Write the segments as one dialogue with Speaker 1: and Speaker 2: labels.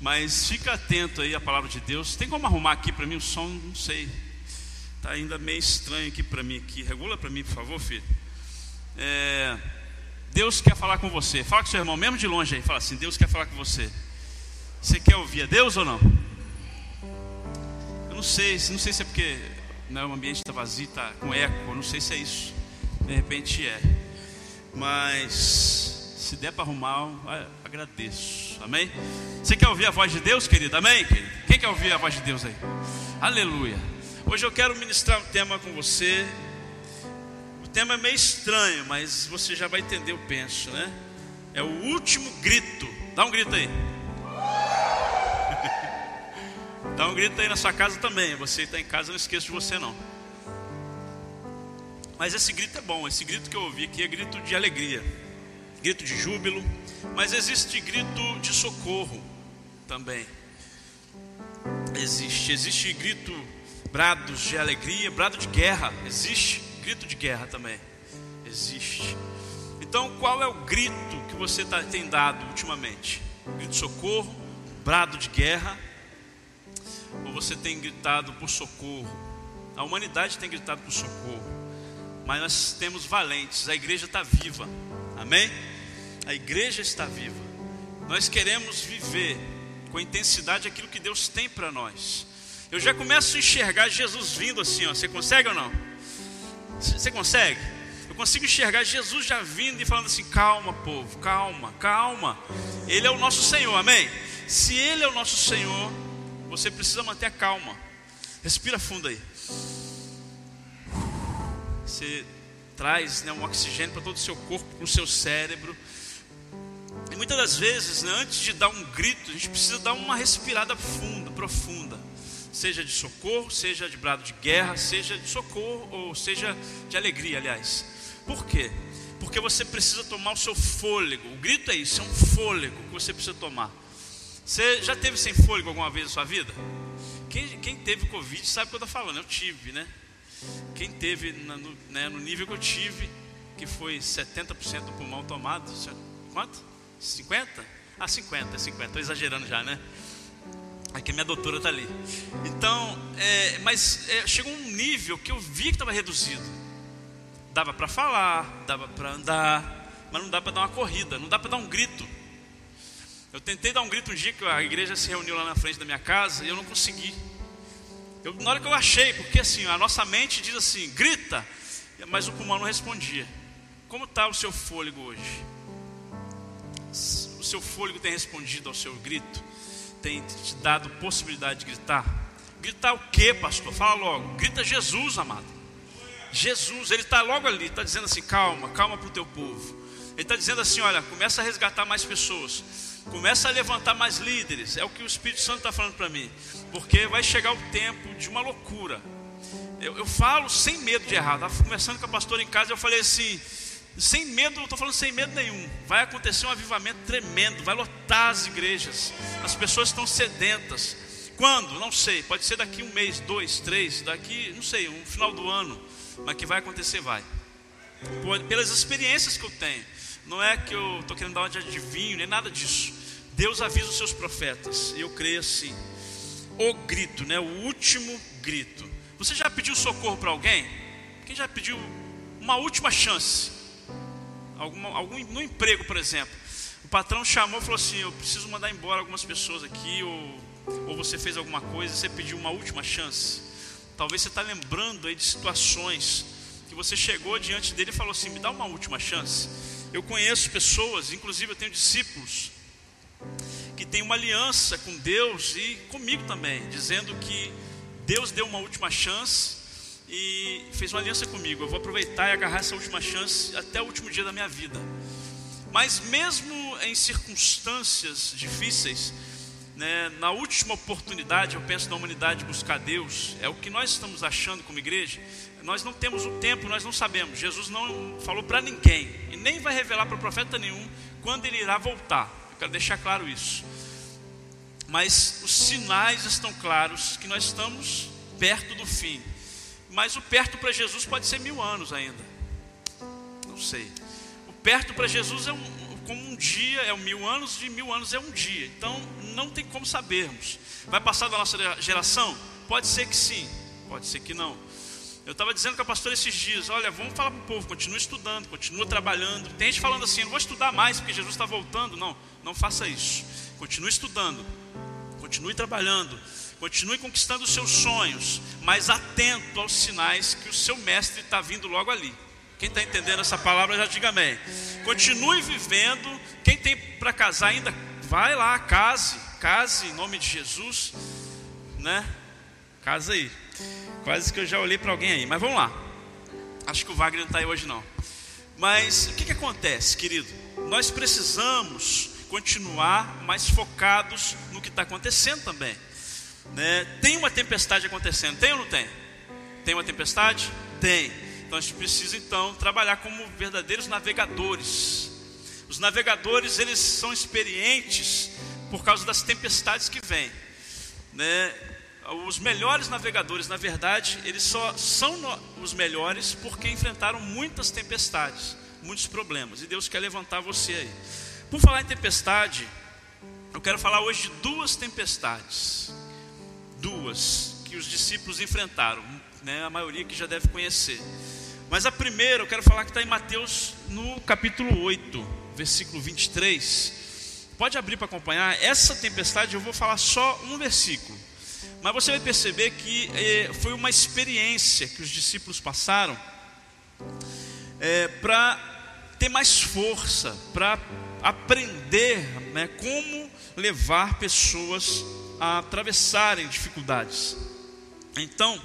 Speaker 1: Mas fica atento aí à palavra de Deus. Tem como arrumar aqui para mim o som? Não sei. Tá ainda meio estranho aqui para mim aqui. Regula para mim, por favor, filho. É, Deus quer falar com você. Fala com seu irmão, mesmo de longe aí. Fala assim: Deus quer falar com você. Você quer ouvir a Deus ou não? Eu não sei, não sei se é porque né, o ambiente está vazio, está com eco. Eu não sei se é isso. De repente é. Mas se der para arrumar, agradeço. Amém? Você quer ouvir a voz de Deus, querido? Amém? Querido? Quem quer ouvir a voz de Deus aí? Aleluia. Hoje eu quero ministrar um tema com você. O tema é meio estranho, mas você já vai entender, eu penso, né? É o último grito. Dá um grito aí. Dá um grito aí na sua casa também. Você está em casa, não esqueça de você não. Mas esse grito é bom. Esse grito que eu ouvi aqui é grito de alegria grito de júbilo, mas existe grito de socorro também. Existe, existe grito, brados de alegria, brado de guerra, existe grito de guerra também. Existe. Então, qual é o grito que você tá, tem dado ultimamente? Grito de socorro, brado de guerra, ou você tem gritado por socorro? A humanidade tem gritado por socorro, mas nós temos valentes, a igreja está viva, amém? A igreja está viva. Nós queremos viver com intensidade aquilo que Deus tem para nós. Eu já começo a enxergar Jesus vindo assim, ó. Você consegue ou não? Você consegue? Eu consigo enxergar Jesus já vindo e falando assim: calma, povo, calma, calma. Ele é o nosso Senhor, amém? Se Ele é o nosso Senhor, você precisa manter a calma. Respira fundo aí. Você traz né, um oxigênio para todo o seu corpo, para o seu cérebro. E muitas das vezes, né, antes de dar um grito, a gente precisa dar uma respirada funda, profunda. Seja de socorro, seja de brado de guerra, seja de socorro ou seja de alegria, aliás. Por quê? Porque você precisa tomar o seu fôlego. O grito é isso, é um fôlego que você precisa tomar. Você já teve sem fôlego alguma vez na sua vida? Quem, quem teve Covid sabe o que eu estou falando, eu tive, né? Quem teve no, né, no nível que eu tive, que foi 70% do pulmão tomado, quanto? 50? Ah, 50, 50, estou exagerando já, né? Aqui a minha doutora está ali. Então, é, mas é, chegou um nível que eu vi que estava reduzido. Dava para falar, dava para andar, mas não dá para dar uma corrida, não dá para dar um grito. Eu tentei dar um grito um dia que a igreja se reuniu lá na frente da minha casa e eu não consegui. Eu, na hora que eu achei, porque assim, a nossa mente diz assim, grita, mas o pulmão não respondia. Como está o seu fôlego hoje? O seu fôlego tem respondido ao seu grito? Tem te dado possibilidade de gritar? Gritar o que, pastor? Fala logo. Grita Jesus, amado. Jesus, ele está logo ali, está dizendo assim: calma, calma para o teu povo. Ele está dizendo assim: olha, começa a resgatar mais pessoas, começa a levantar mais líderes. É o que o Espírito Santo está falando para mim, porque vai chegar o tempo de uma loucura. Eu, eu falo sem medo de errar. Estava conversando com a pastora em casa, eu falei assim: sem medo, não estou falando sem medo nenhum. Vai acontecer um avivamento tremendo, vai lotar as igrejas. As pessoas estão sedentas. Quando? Não sei. Pode ser daqui um mês, dois, três, daqui, não sei, um final do ano. Mas que vai acontecer, vai. Pelas experiências que eu tenho. Não é que eu estou querendo dar uma de adivinho, nem nada disso. Deus avisa os seus profetas. E eu creio assim. O grito, né? O último grito. Você já pediu socorro para alguém? Quem já pediu uma última chance? Algum, no emprego, por exemplo. O patrão chamou e falou assim: Eu preciso mandar embora algumas pessoas aqui, ou, ou você fez alguma coisa, você pediu uma última chance. Talvez você está lembrando aí de situações que você chegou diante dele e falou assim: Me dá uma última chance. Eu conheço pessoas, inclusive eu tenho discípulos, que têm uma aliança com Deus e comigo também, dizendo que Deus deu uma última chance e fez uma aliança comigo. Eu vou aproveitar e agarrar essa última chance até o último dia da minha vida. Mas mesmo em circunstâncias difíceis, né, na última oportunidade, eu penso na humanidade buscar Deus, é o que nós estamos achando como igreja. Nós não temos o tempo, nós não sabemos. Jesus não falou para ninguém e nem vai revelar para profeta nenhum quando ele irá voltar. Eu quero deixar claro isso. Mas os sinais estão claros que nós estamos perto do fim. Mas o perto para Jesus pode ser mil anos ainda. Não sei. O perto para Jesus é um, como um dia é um mil anos, e mil anos é um dia. Então não tem como sabermos. Vai passar da nossa geração? Pode ser que sim, pode ser que não. Eu estava dizendo com a pastora esses dias: olha, vamos falar para o povo, continue estudando, continue trabalhando. Tem gente falando assim: não vou estudar mais porque Jesus está voltando. Não, não faça isso. Continue estudando, continue trabalhando, continue conquistando os seus sonhos, mas atento aos sinais que o seu mestre está vindo logo ali. Quem está entendendo essa palavra já diga amém. Continue vivendo. Quem tem para casar ainda, vai lá, case, case em nome de Jesus, né? Casa aí. Quase que eu já olhei para alguém aí, mas vamos lá. Acho que o Wagner não está aí hoje não. Mas o que, que acontece, querido? Nós precisamos continuar mais focados no que está acontecendo também. Né? Tem uma tempestade acontecendo, tem ou não tem? Tem uma tempestade? Tem. Então a gente precisa então trabalhar como verdadeiros navegadores. Os navegadores eles são experientes por causa das tempestades que vêm. Né? Os melhores navegadores, na verdade, eles só são os melhores porque enfrentaram muitas tempestades, muitos problemas. E Deus quer levantar você aí. Por falar em tempestade, eu quero falar hoje de duas tempestades. Duas que os discípulos enfrentaram, né? a maioria que já deve conhecer. Mas a primeira eu quero falar que está em Mateus no capítulo 8, versículo 23. Pode abrir para acompanhar. Essa tempestade eu vou falar só um versículo. Mas você vai perceber que eh, foi uma experiência que os discípulos passaram eh, para ter mais força, para aprender né, como levar pessoas a atravessarem dificuldades. Então,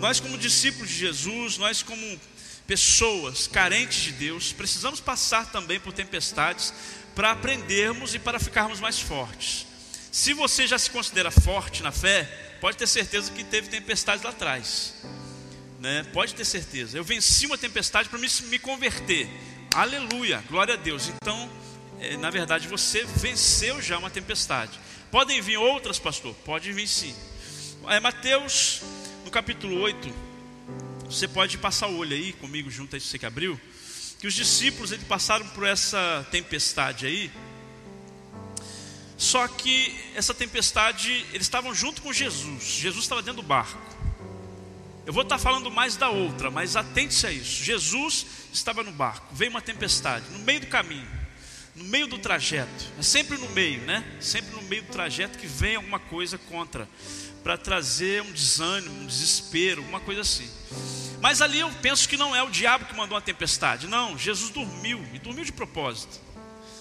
Speaker 1: nós como discípulos de Jesus, nós como pessoas carentes de Deus, precisamos passar também por tempestades para aprendermos e para ficarmos mais fortes. Se você já se considera forte na fé, pode ter certeza que teve tempestades lá atrás. Né? Pode ter certeza. Eu venci uma tempestade para me, me converter. Aleluia, glória a Deus. Então, é, na verdade, você venceu já uma tempestade. Podem vir outras, pastor? Pode vir sim. É, Mateus, no capítulo 8, você pode passar o olho aí comigo, junto aí, você que abriu. Que os discípulos eles passaram por essa tempestade aí. Só que essa tempestade, eles estavam junto com Jesus. Jesus estava dentro do barco. Eu vou estar falando mais da outra, mas atente-se a isso. Jesus estava no barco, veio uma tempestade, no meio do caminho, no meio do trajeto. É sempre no meio, né? Sempre no meio do trajeto que vem alguma coisa contra, para trazer um desânimo, um desespero, alguma coisa assim. Mas ali eu penso que não é o diabo que mandou a tempestade, não. Jesus dormiu, e dormiu de propósito.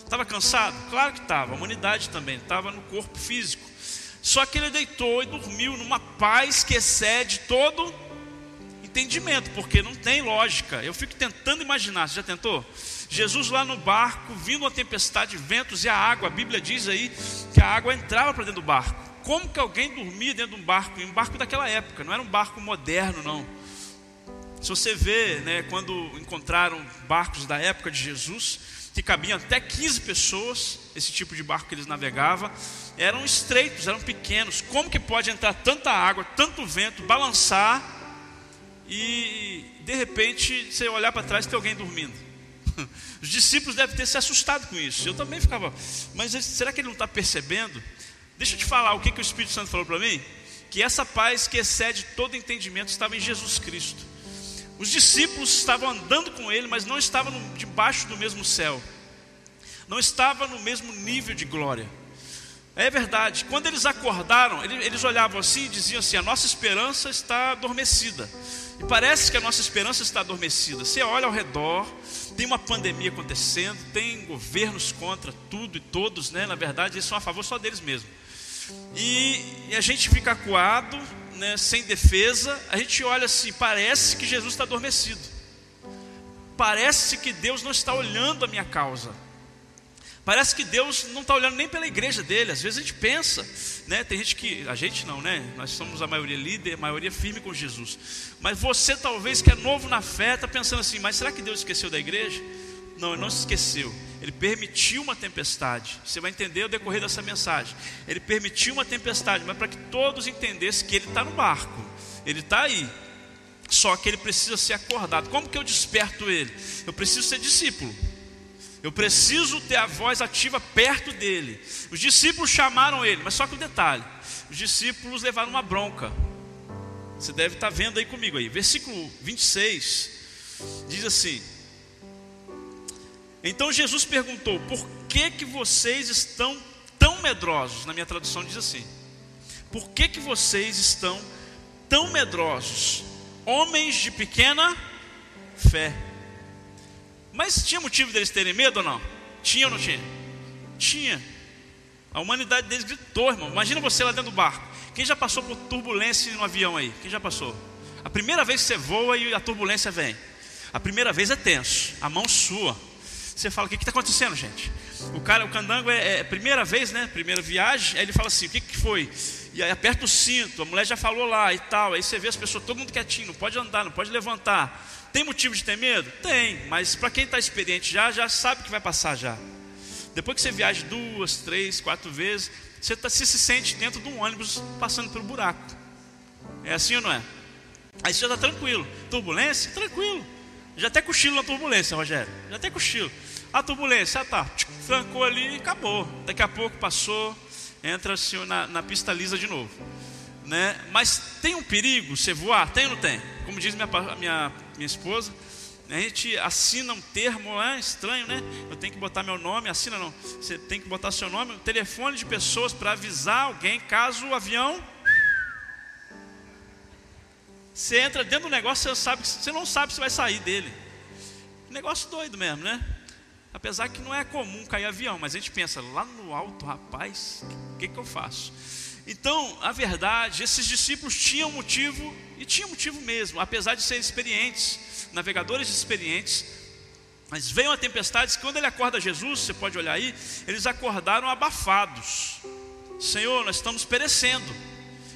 Speaker 1: Estava cansado? Claro que estava. A humanidade também estava no corpo físico. Só que ele deitou e dormiu numa paz que excede todo entendimento, porque não tem lógica. Eu fico tentando imaginar. Você já tentou? Jesus lá no barco, vindo uma tempestade, ventos e a água. A Bíblia diz aí que a água entrava para dentro do barco. Como que alguém dormia dentro de um barco? Em um barco daquela época, não era um barco moderno, não. Se você vê, né, quando encontraram barcos da época de Jesus, que cabiam até 15 pessoas, esse tipo de barco que eles navegavam, eram estreitos, eram pequenos. Como que pode entrar tanta água, tanto vento, balançar e de repente você olhar para trás e ter alguém dormindo? Os discípulos devem ter se assustado com isso. Eu também ficava, mas será que ele não está percebendo? Deixa eu te falar o que, que o Espírito Santo falou para mim: que essa paz que excede todo entendimento estava em Jesus Cristo. Os discípulos estavam andando com ele, mas não estavam debaixo do mesmo céu, não estavam no mesmo nível de glória. É verdade, quando eles acordaram, eles olhavam assim e diziam assim: a nossa esperança está adormecida. E parece que a nossa esperança está adormecida. Você olha ao redor, tem uma pandemia acontecendo, tem governos contra tudo e todos, né? Na verdade, eles são a favor só deles mesmos. E, e a gente fica acuado, né, sem defesa, a gente olha assim, parece que Jesus está adormecido. Parece que Deus não está olhando a minha causa. Parece que Deus não está olhando nem pela igreja dele. Às vezes a gente pensa, né? Tem gente que, a gente não, né? Nós somos a maioria líder, a maioria firme com Jesus. Mas você talvez que é novo na fé, está pensando assim: mas será que Deus esqueceu da igreja? Não, ele não se esqueceu. Ele permitiu uma tempestade. Você vai entender o decorrer dessa mensagem. Ele permitiu uma tempestade, mas para que todos entendessem que ele está no barco. Ele está aí. Só que ele precisa ser acordado. Como que eu desperto ele? Eu preciso ser discípulo. Eu preciso ter a voz ativa perto dele. Os discípulos chamaram ele, mas só que o um detalhe: os discípulos levaram uma bronca. Você deve estar vendo aí comigo aí. Versículo 26 diz assim: Então Jesus perguntou: Por que que vocês estão tão medrosos? Na minha tradução diz assim: Por que que vocês estão tão medrosos? Homens de pequena fé. Mas tinha motivo deles terem medo ou não? Tinha ou não tinha? Tinha. A humanidade deles gritou, irmão. Imagina você lá dentro do barco. Quem já passou por turbulência no avião aí? Quem já passou? A primeira vez que você voa e a turbulência vem. A primeira vez é tenso, a mão sua. Você fala: o que está acontecendo, gente? O cara, o candango é, é, primeira vez, né? Primeira viagem. Aí ele fala assim: o que, que foi? E aí aperta o cinto. A mulher já falou lá e tal. Aí você vê as pessoas, todo mundo quietinho, não pode andar, não pode levantar. Tem motivo de ter medo? Tem, mas para quem está experiente já, já sabe que vai passar já. Depois que você viaja duas, três, quatro vezes, você, tá, você se sente dentro de um ônibus passando pelo buraco. É assim ou não é? Aí você já está tranquilo. Turbulência? Tranquilo. Já até cochilo na turbulência, Rogério. Já até cochilo. A turbulência, ah, tá, trancou ali e acabou. Daqui a pouco passou, entra assim, na, na pista lisa de novo. Né? Mas tem um perigo você voar? Tem ou não tem? Como diz minha, minha minha esposa, a gente assina um termo, é estranho, né? Eu tenho que botar meu nome, assina não. Você tem que botar seu nome, um telefone de pessoas para avisar alguém caso o avião. Você entra dentro do negócio, você, sabe, você não sabe se vai sair dele. Negócio doido mesmo, né? Apesar que não é comum cair avião, mas a gente pensa, lá no alto, rapaz, o que, que eu faço? Então, a verdade, esses discípulos tinham motivo, e tinham motivo mesmo, apesar de serem experientes, navegadores experientes, mas veio uma tempestade, quando ele acorda Jesus, você pode olhar aí, eles acordaram abafados. Senhor, nós estamos perecendo.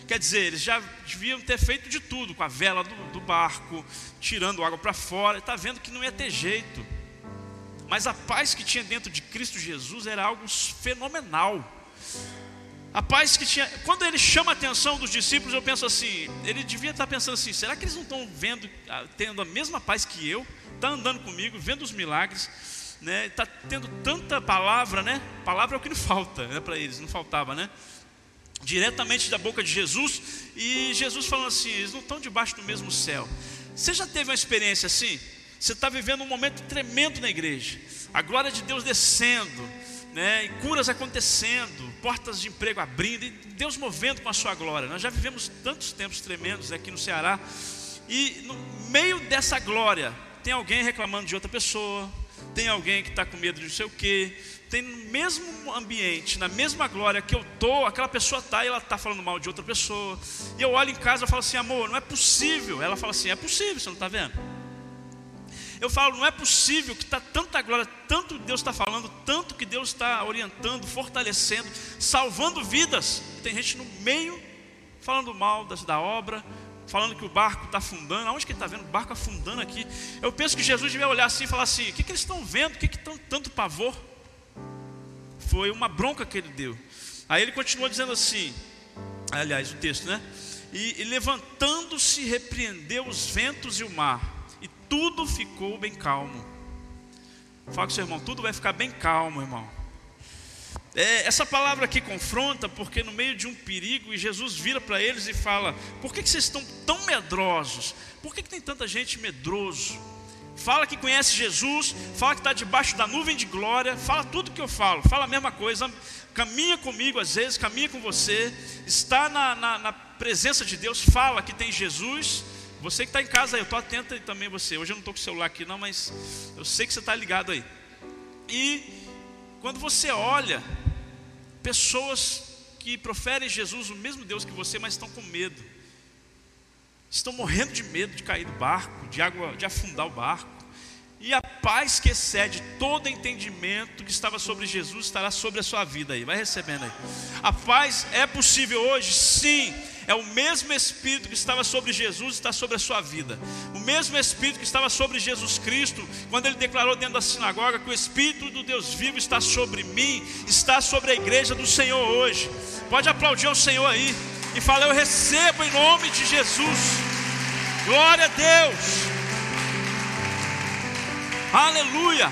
Speaker 1: Quer dizer, eles já deviam ter feito de tudo com a vela do, do barco, tirando água para fora, está vendo que não ia ter jeito. Mas a paz que tinha dentro de Cristo Jesus era algo fenomenal. A paz que tinha. Quando ele chama a atenção dos discípulos, eu penso assim: ele devia estar pensando assim, será que eles não estão vendo, ah, tendo a mesma paz que eu? Está andando comigo, vendo os milagres, né? Está tendo tanta palavra, né? Palavra é o que não falta né, para eles, não faltava, né? Diretamente da boca de Jesus, e Jesus falando assim: eles não estão debaixo do mesmo céu. Você já teve uma experiência assim? Você está vivendo um momento tremendo na igreja, a glória de Deus descendo, né? E curas acontecendo, portas de emprego abrindo, e Deus movendo com a sua glória. Nós já vivemos tantos tempos tremendos aqui no Ceará, e no meio dessa glória, tem alguém reclamando de outra pessoa, tem alguém que está com medo de não sei o quê, tem no mesmo ambiente, na mesma glória que eu estou, aquela pessoa está e ela está falando mal de outra pessoa. E eu olho em casa e falo assim, amor, não é possível. Ela fala assim, é possível, você não está vendo? Eu falo, não é possível que está tanta glória, tanto Deus está falando, tanto que Deus está orientando, fortalecendo, salvando vidas. Tem gente no meio falando mal das, da obra, falando que o barco está afundando. Aonde que ele está vendo o barco afundando aqui? Eu penso que Jesus devia olhar assim e falar assim: o que, que eles estão vendo? O que, que tão, tanto pavor? Foi uma bronca que ele deu. Aí ele continuou dizendo assim: aliás, o texto, né? E, e levantando-se, repreendeu os ventos e o mar tudo ficou bem calmo. Fala com seu irmão, tudo vai ficar bem calmo, irmão. É, essa palavra aqui confronta, porque no meio de um perigo, e Jesus vira para eles e fala: Por que, que vocês estão tão medrosos? Por que, que tem tanta gente medroso? Fala que conhece Jesus, fala que está debaixo da nuvem de glória, fala tudo que eu falo, fala a mesma coisa, caminha comigo às vezes, caminha com você, está na, na, na presença de Deus, fala que tem Jesus, você que está em casa eu estou atento também você. Hoje eu não estou com o celular aqui não, mas eu sei que você está ligado aí. E quando você olha pessoas que proferem Jesus, o mesmo Deus que você, mas estão com medo. Estão morrendo de medo de cair do barco, de água, de afundar o barco. E a paz que excede todo entendimento que estava sobre Jesus estará sobre a sua vida aí. Vai recebendo aí. A paz é possível hoje? Sim é o mesmo Espírito que estava sobre Jesus está sobre a sua vida. O mesmo Espírito que estava sobre Jesus Cristo, quando ele declarou dentro da sinagoga que o Espírito do Deus vivo está sobre mim, está sobre a igreja do Senhor hoje. Pode aplaudir ao Senhor aí e falar: Eu recebo em nome de Jesus. Glória a Deus. Aleluia.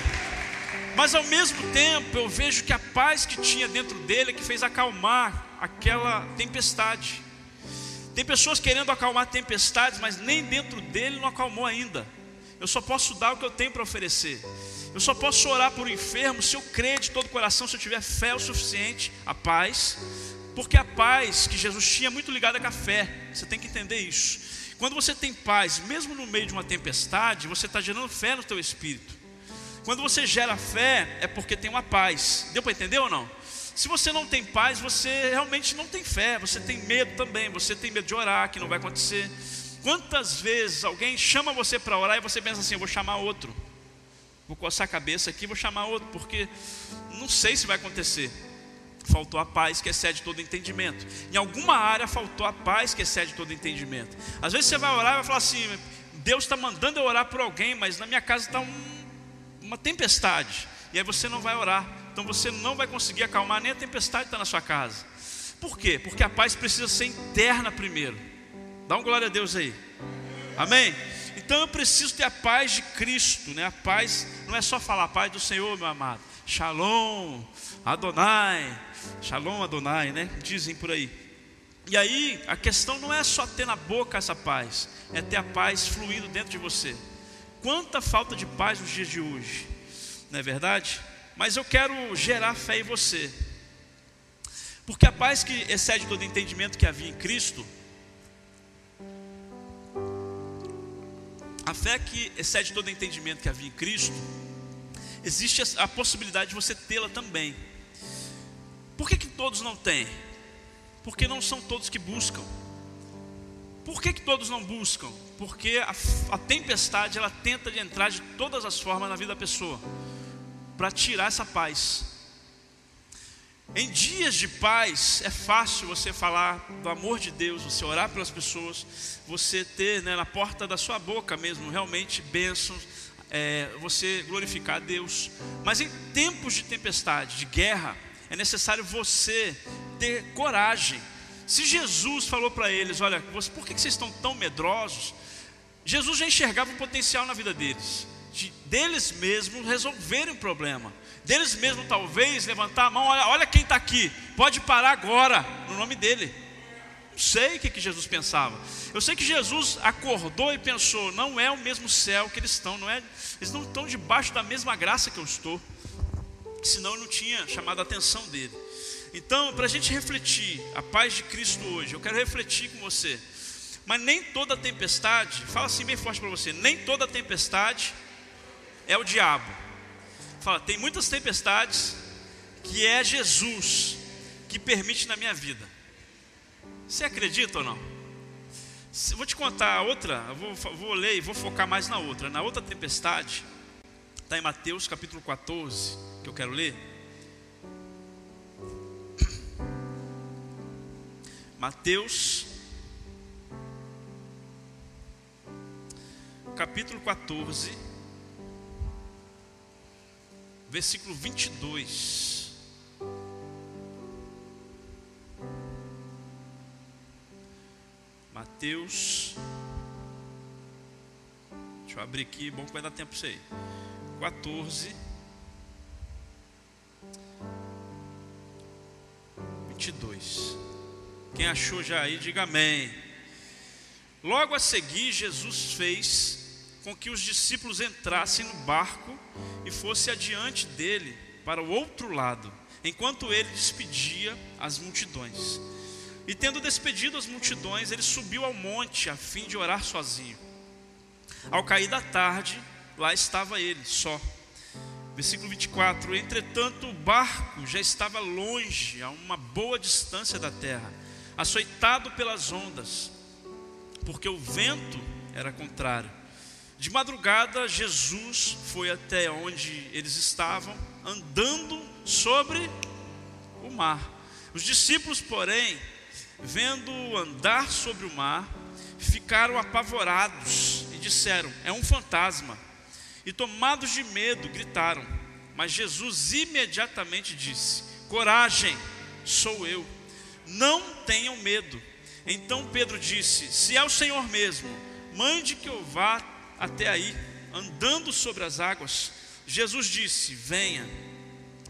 Speaker 1: Mas ao mesmo tempo eu vejo que a paz que tinha dentro dele é que fez acalmar aquela tempestade. Tem pessoas querendo acalmar tempestades, mas nem dentro dele não acalmou ainda. Eu só posso dar o que eu tenho para oferecer. Eu só posso orar por um enfermo se eu crer de todo o coração, se eu tiver fé o suficiente, a paz. Porque a paz que Jesus tinha é muito ligada com a fé. Você tem que entender isso. Quando você tem paz, mesmo no meio de uma tempestade, você está gerando fé no teu espírito. Quando você gera fé, é porque tem uma paz. Deu para entender ou não? Se você não tem paz, você realmente não tem fé, você tem medo também, você tem medo de orar, que não vai acontecer. Quantas vezes alguém chama você para orar e você pensa assim: eu vou chamar outro, vou coçar a cabeça aqui, vou chamar outro, porque não sei se vai acontecer. Faltou a paz que excede todo entendimento. Em alguma área faltou a paz que excede todo entendimento. Às vezes você vai orar e vai falar assim: Deus está mandando eu orar por alguém, mas na minha casa está um, uma tempestade. E aí você não vai orar. Então você não vai conseguir acalmar nem a tempestade está na sua casa. Por quê? Porque a paz precisa ser interna primeiro. Dá um glória a Deus aí. Amém? Então eu preciso ter a paz de Cristo, né? A paz não é só falar a paz do Senhor, meu amado. Shalom, Adonai, Shalom Adonai, né? Dizem por aí. E aí, a questão não é só ter na boca essa paz, é ter a paz fluindo dentro de você. Quanta falta de paz nos dias de hoje, não é verdade? Mas eu quero gerar fé em você. Porque a paz que excede todo entendimento que havia em Cristo, a fé que excede todo entendimento que havia em Cristo, existe a possibilidade de você tê-la também. Por que, que todos não têm? Porque não são todos que buscam. Por que, que todos não buscam? Porque a, a tempestade ela tenta de entrar de todas as formas na vida da pessoa para tirar essa paz. Em dias de paz é fácil você falar do amor de Deus, você orar pelas pessoas, você ter né, na porta da sua boca mesmo realmente bênçãos, é, você glorificar a Deus. Mas em tempos de tempestade, de guerra, é necessário você ter coragem. Se Jesus falou para eles: Olha, por que vocês estão tão medrosos? Jesus já enxergava o potencial na vida deles de deles mesmos resolverem o problema. Deles mesmos, talvez, levantar a mão, olha, olha quem está aqui, pode parar agora, no nome dele. Não sei o que, que Jesus pensava. Eu sei que Jesus acordou e pensou: não é o mesmo céu que eles estão, não é, eles não estão debaixo da mesma graça que eu estou. Senão não tinha chamado a atenção dele. Então, para a gente refletir a paz de Cristo hoje, eu quero refletir com você. Mas nem toda tempestade, fala assim bem forte para você: nem toda tempestade é o diabo. Fala, tem muitas tempestades que é Jesus que permite na minha vida. Você acredita ou não? Vou te contar outra, vou, vou ler e vou focar mais na outra. Na outra tempestade, está em Mateus capítulo 14, que eu quero ler. Mateus, capítulo 14 versículo 22. Mateus. Deixa eu abrir aqui, bom que vai dar tempo para você aí. 14. 22. Quem achou já aí, diga amém. Logo a seguir, Jesus fez com que os discípulos entrassem no barco e fosse adiante dele para o outro lado, enquanto ele despedia as multidões. E tendo despedido as multidões, ele subiu ao monte a fim de orar sozinho. Ao cair da tarde, lá estava ele, só. Versículo 24: Entretanto, o barco já estava longe, a uma boa distância da terra, açoitado pelas ondas, porque o vento era contrário. De madrugada, Jesus foi até onde eles estavam, andando sobre o mar. Os discípulos, porém, vendo andar sobre o mar, ficaram apavorados e disseram: É um fantasma. E tomados de medo, gritaram. Mas Jesus imediatamente disse: Coragem, sou eu. Não tenham medo. Então Pedro disse: Se é o Senhor mesmo, mande que eu vá até aí, andando sobre as águas. Jesus disse: Venha.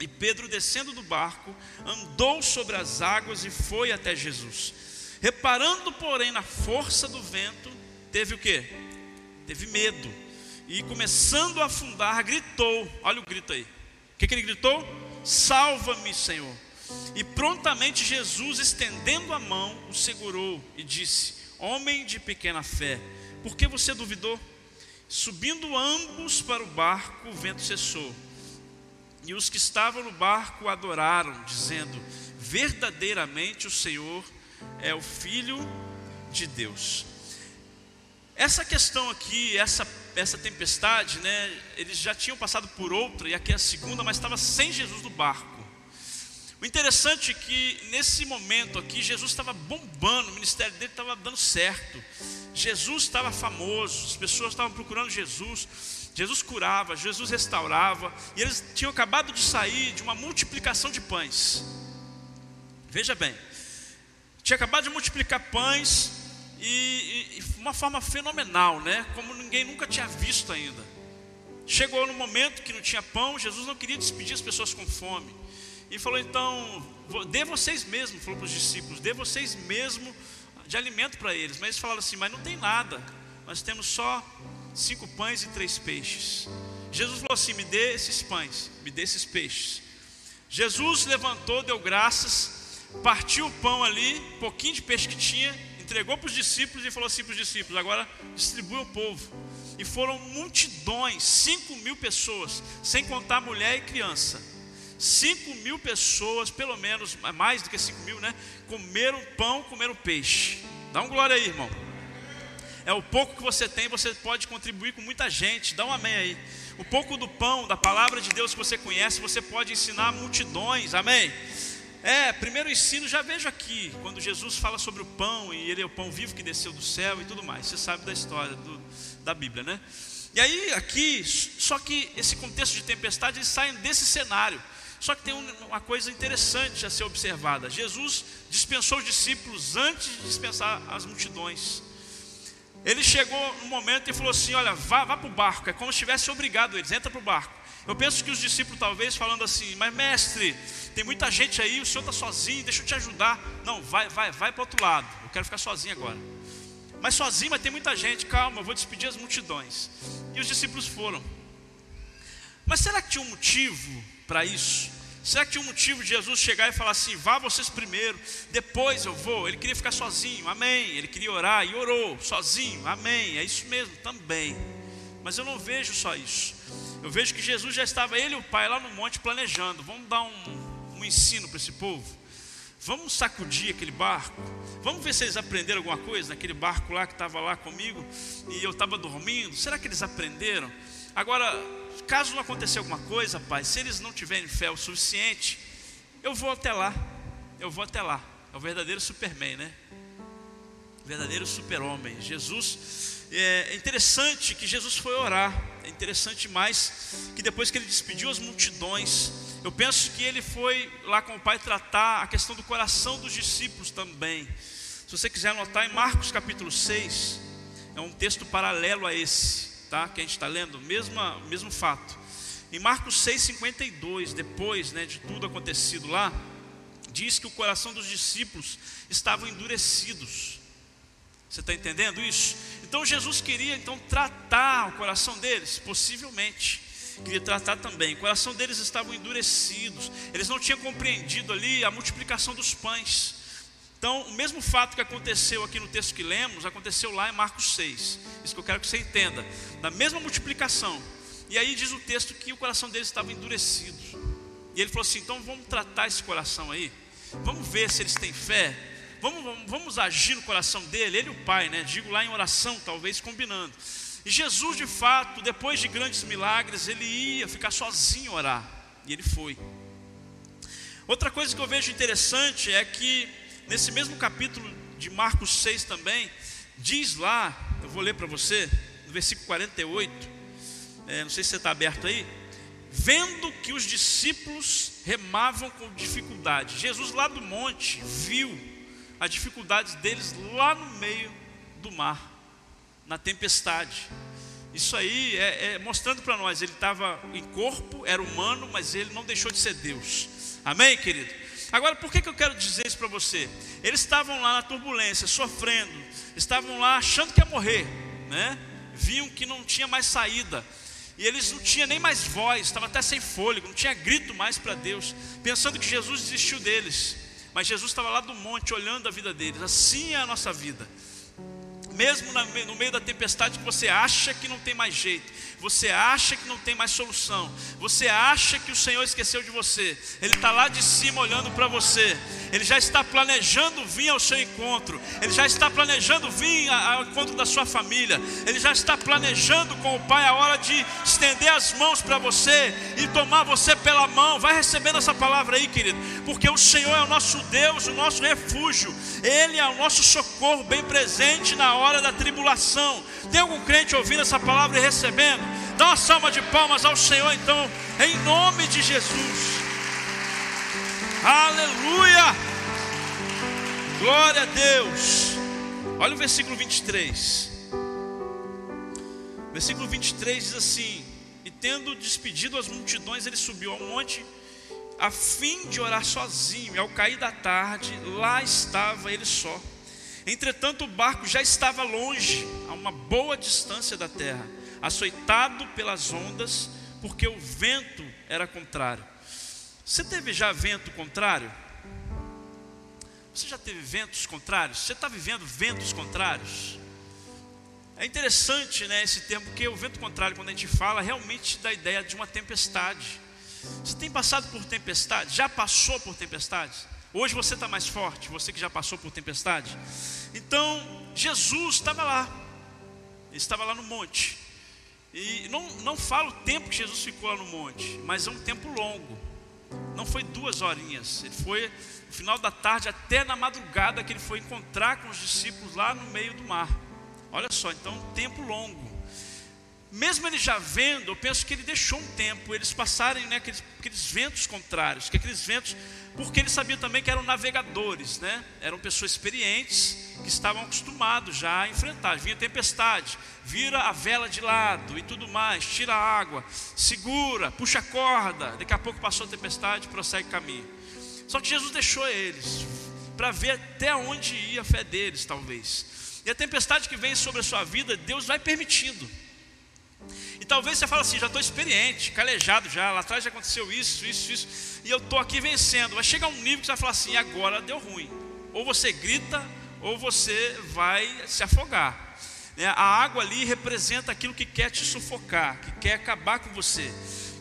Speaker 1: E Pedro, descendo do barco, andou sobre as águas e foi até Jesus. Reparando, porém, na força do vento, teve o que? Teve medo. E começando a afundar, gritou: Olha o grito aí. O que, que ele gritou? Salva-me, Senhor. E prontamente Jesus, estendendo a mão, o segurou e disse: Homem de pequena fé, por que você duvidou? Subindo ambos para o barco, o vento cessou. E os que estavam no barco adoraram, dizendo: Verdadeiramente o Senhor é o Filho de Deus. Essa questão aqui, essa, essa tempestade, né, eles já tinham passado por outra, e aqui é a segunda, mas estava sem Jesus no barco. O interessante é que nesse momento aqui, Jesus estava bombando, o ministério dele estava dando certo. Jesus estava famoso, as pessoas estavam procurando Jesus. Jesus curava, Jesus restaurava, e eles tinham acabado de sair de uma multiplicação de pães. Veja bem, tinha acabado de multiplicar pães e, e uma forma fenomenal, né? Como ninguém nunca tinha visto ainda. Chegou no momento que não tinha pão, Jesus não queria despedir as pessoas com fome. E falou: então, dê vocês mesmos, falou para os discípulos, dê vocês mesmos de alimento para eles. Mas eles falaram assim: mas não tem nada, nós temos só cinco pães e três peixes. Jesus falou assim: me dê esses pães, me dê esses peixes. Jesus levantou, deu graças, partiu o pão ali, pouquinho de peixe que tinha, entregou para os discípulos e falou assim para os discípulos: agora distribui ao povo. E foram multidões, cinco mil pessoas, sem contar mulher e criança. 5 mil pessoas, pelo menos, mais do que 5 mil, né? Comeram pão, comeram peixe. Dá um glória aí, irmão. É o pouco que você tem, você pode contribuir com muita gente. Dá um amém aí. O pouco do pão, da palavra de Deus que você conhece, você pode ensinar multidões. Amém. É, primeiro ensino já vejo aqui, quando Jesus fala sobre o pão e ele é o pão vivo que desceu do céu e tudo mais. Você sabe da história do, da Bíblia, né? E aí aqui, só que esse contexto de tempestade eles saem desse cenário. Só que tem uma coisa interessante a ser observada: Jesus dispensou os discípulos antes de dispensar as multidões. Ele chegou no momento e falou assim: Olha, vá, vá para o barco. É como se tivesse obrigado eles, entra para o barco. Eu penso que os discípulos, talvez, falando assim: Mas mestre, tem muita gente aí, o senhor está sozinho, deixa eu te ajudar. Não, vai, vai, vai para o outro lado. Eu quero ficar sozinho agora. Mas sozinho, mas tem muita gente, calma, eu vou despedir as multidões. E os discípulos foram. Mas será que tinha um motivo para isso? Será que tinha um motivo de Jesus chegar e falar assim: vá vocês primeiro, depois eu vou? Ele queria ficar sozinho, amém. Ele queria orar e orou sozinho, amém. É isso mesmo, também. Mas eu não vejo só isso. Eu vejo que Jesus já estava, ele e o Pai, lá no monte planejando: vamos dar um, um ensino para esse povo. Vamos sacudir aquele barco. Vamos ver se eles aprenderam alguma coisa naquele barco lá que estava lá comigo e eu estava dormindo. Será que eles aprenderam? Agora, caso não aconteça alguma coisa, pai, se eles não tiverem fé o suficiente, eu vou até lá. Eu vou até lá. É o verdadeiro Superman, né? Verdadeiro super-homem. Jesus, é interessante que Jesus foi orar. É interessante mais que depois que ele despediu as multidões, eu penso que ele foi lá com o Pai tratar a questão do coração dos discípulos também. Se você quiser anotar em Marcos capítulo 6, é um texto paralelo a esse tá? Que a gente está lendo, mesma, mesmo fato. Em Marcos 6,52, depois né, de tudo acontecido lá, diz que o coração dos discípulos estavam endurecidos. Você está entendendo isso? Então Jesus queria então tratar o coração deles, possivelmente. Queria tratar também. O coração deles estava endurecidos. Eles não tinham compreendido ali a multiplicação dos pães. Então, o mesmo fato que aconteceu aqui no texto que lemos, aconteceu lá em Marcos 6. Isso que eu quero que você entenda. Da mesma multiplicação. E aí diz o texto que o coração deles estava endurecido. E ele falou assim: então vamos tratar esse coração aí. Vamos ver se eles têm fé. Vamos, vamos, agir no coração dele, ele e o pai, né? Digo lá em oração, talvez combinando. E Jesus, de fato, depois de grandes milagres, ele ia ficar sozinho orar. E ele foi. Outra coisa que eu vejo interessante é que nesse mesmo capítulo de Marcos 6 também, diz lá, eu vou ler para você, no versículo 48, é, não sei se você está aberto aí, vendo que os discípulos remavam com dificuldade. Jesus lá do monte viu as dificuldades deles lá no meio do mar, na tempestade. Isso aí é, é mostrando para nós, ele estava em corpo, era humano, mas ele não deixou de ser Deus. Amém, querido? Agora, por que, que eu quero dizer isso para você? Eles estavam lá na turbulência, sofrendo, estavam lá achando que ia morrer, né? Viam que não tinha mais saída. E eles não tinham nem mais voz, estavam até sem fôlego, não tinha grito mais para Deus, pensando que Jesus desistiu deles. Mas Jesus estava lá do monte olhando a vida deles. Assim é a nossa vida mesmo no meio da tempestade que você acha que não tem mais jeito, você acha que não tem mais solução, você acha que o Senhor esqueceu de você, Ele está lá de cima olhando para você, Ele já está planejando vir ao seu encontro, Ele já está planejando vir ao encontro da sua família, Ele já está planejando com o Pai a hora de estender as mãos para você e tomar você pela mão. Vai recebendo essa palavra aí, querido, porque o Senhor é o nosso Deus, o nosso refúgio, Ele é o nosso socorro bem presente na hora da tribulação. Tem algum crente ouvindo essa palavra e recebendo? Dá uma salva de palmas ao Senhor, então, em nome de Jesus. Aleluia! Glória a Deus. Olha o versículo 23. Versículo 23 diz assim: E tendo despedido as multidões, ele subiu ao monte a fim de orar sozinho. E ao cair da tarde, lá estava ele só. Entretanto, o barco já estava longe, a uma boa distância da terra, açoitado pelas ondas, porque o vento era contrário. Você teve já vento contrário? Você já teve ventos contrários? Você está vivendo ventos contrários? É interessante né, esse termo, porque o vento contrário, quando a gente fala, realmente dá a ideia de uma tempestade. Você tem passado por tempestade? Já passou por tempestades? Hoje você está mais forte, você que já passou por tempestade. Então, Jesus estava lá, ele estava lá no monte. E não, não fala o tempo que Jesus ficou lá no monte, mas é um tempo longo. Não foi duas horinhas, ele foi no final da tarde até na madrugada que ele foi encontrar com os discípulos lá no meio do mar. Olha só, então um tempo longo. Mesmo ele já vendo, eu penso que ele deixou um tempo, eles passarem né, aqueles, aqueles ventos contrários, que aqueles ventos porque ele sabia também que eram navegadores, né? Eram pessoas experientes que estavam acostumados já a enfrentar. Vinha tempestade, vira a vela de lado e tudo mais, tira a água, segura, puxa a corda. Daqui a pouco passou a tempestade, prossegue caminho. Só que Jesus deixou eles para ver até onde ia a fé deles, talvez. E a tempestade que vem sobre a sua vida, Deus vai permitindo. E talvez você fale assim, já estou experiente, calejado já, lá atrás já aconteceu isso, isso, isso, e eu estou aqui vencendo. Vai chegar um nível que você vai falar assim, agora deu ruim. Ou você grita, ou você vai se afogar. Né? A água ali representa aquilo que quer te sufocar, que quer acabar com você,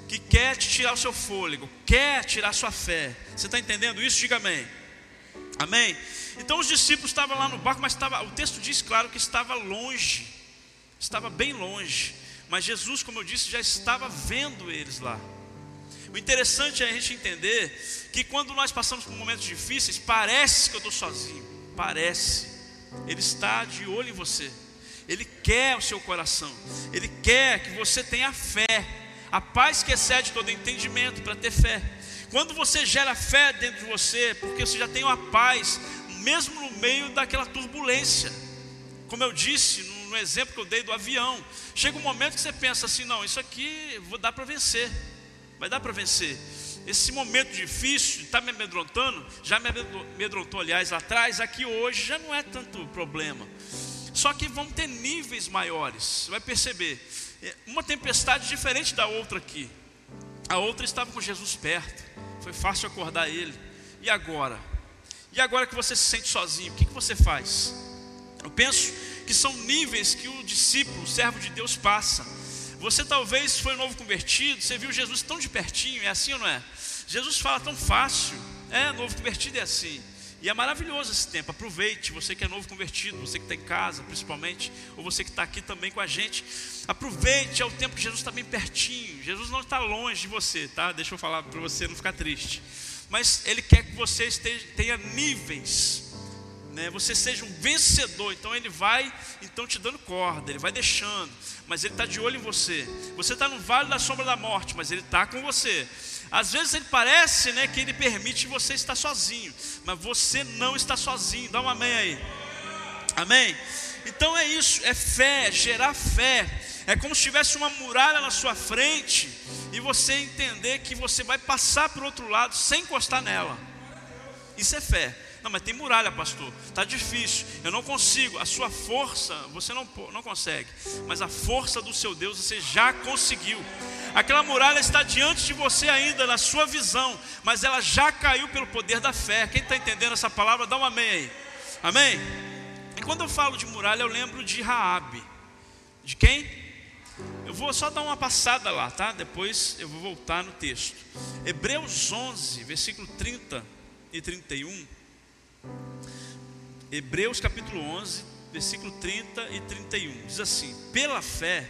Speaker 1: que quer te tirar o seu fôlego, quer tirar a sua fé. Você está entendendo isso? Diga amém. Amém? Então os discípulos estavam lá no barco, mas estava, o texto diz claro que estava longe, estava bem longe. Mas Jesus, como eu disse, já estava vendo eles lá. O interessante é a gente entender que quando nós passamos por momentos difíceis, parece que eu estou sozinho. Parece. Ele está de olho em você. Ele quer o seu coração. Ele quer que você tenha fé. A paz que excede todo entendimento para ter fé. Quando você gera fé dentro de você, porque você já tem uma paz, mesmo no meio daquela turbulência. Como eu disse no exemplo que eu dei do avião, chega um momento que você pensa assim: não, isso aqui vou dar para vencer, vai dar para vencer. Esse momento difícil está me amedrontando, já me amedrontou, aliás, lá atrás, aqui hoje já não é tanto problema. Só que vão ter níveis maiores, vai perceber. É, uma tempestade diferente da outra aqui. A outra estava com Jesus perto, foi fácil acordar ele. E agora? E agora que você se sente sozinho, o que, que você faz? Eu penso que são níveis que o discípulo, o servo de Deus, passa. Você talvez foi novo convertido, você viu Jesus tão de pertinho, é assim ou não é? Jesus fala tão fácil, é, novo convertido é assim. E é maravilhoso esse tempo, aproveite, você que é novo convertido, você que está em casa principalmente, ou você que está aqui também com a gente, aproveite, é o tempo que Jesus está bem pertinho, Jesus não está longe de você, tá? Deixa eu falar para você não ficar triste, mas Ele quer que você esteja, tenha níveis né, você seja um vencedor. Então ele vai, então te dando corda, ele vai deixando, mas ele está de olho em você. Você está no vale da sombra da morte, mas ele está com você. Às vezes ele parece, né, que ele permite você estar sozinho, mas você não está sozinho. Dá um amém aí. Amém. Então é isso, é fé, gerar fé, É como se tivesse uma muralha na sua frente e você entender que você vai passar para o outro lado sem encostar nela. Isso é fé. Não, mas tem muralha, pastor. Está difícil. Eu não consigo. A sua força, você não, não consegue. Mas a força do seu Deus, você já conseguiu. Aquela muralha está diante de você ainda, na sua visão. Mas ela já caiu pelo poder da fé. Quem está entendendo essa palavra, dá um amém aí. Amém? E quando eu falo de muralha, eu lembro de Raabe. De quem? Eu vou só dar uma passada lá, tá? Depois eu vou voltar no texto. Hebreus 11, versículo 30 e 31 Hebreus capítulo 11, versículo 30 e 31. Diz assim: Pela fé,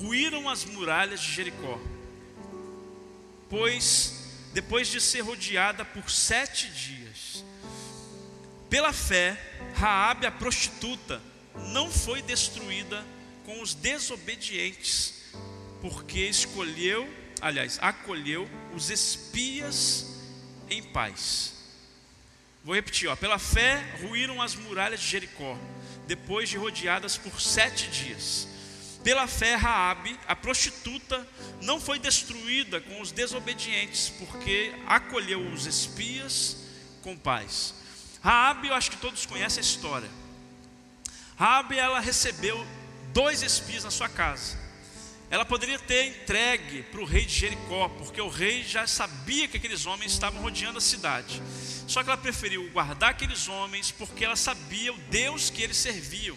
Speaker 1: ruíram as muralhas de Jericó, pois depois de ser rodeada por sete dias, pela fé, Raabe a prostituta não foi destruída com os desobedientes, porque escolheu, aliás, acolheu os espias em paz. Vou repetir, ó. Pela fé ruíram as muralhas de Jericó, depois de rodeadas por sete dias. Pela fé, Raabe, a prostituta, não foi destruída com os desobedientes, porque acolheu os espias com paz. Raabe, eu acho que todos conhecem a história. Raabe, ela recebeu dois espias na sua casa. Ela poderia ter entregue para o rei de Jericó, porque o rei já sabia que aqueles homens estavam rodeando a cidade. Só que ela preferiu guardar aqueles homens porque ela sabia o Deus que eles serviam.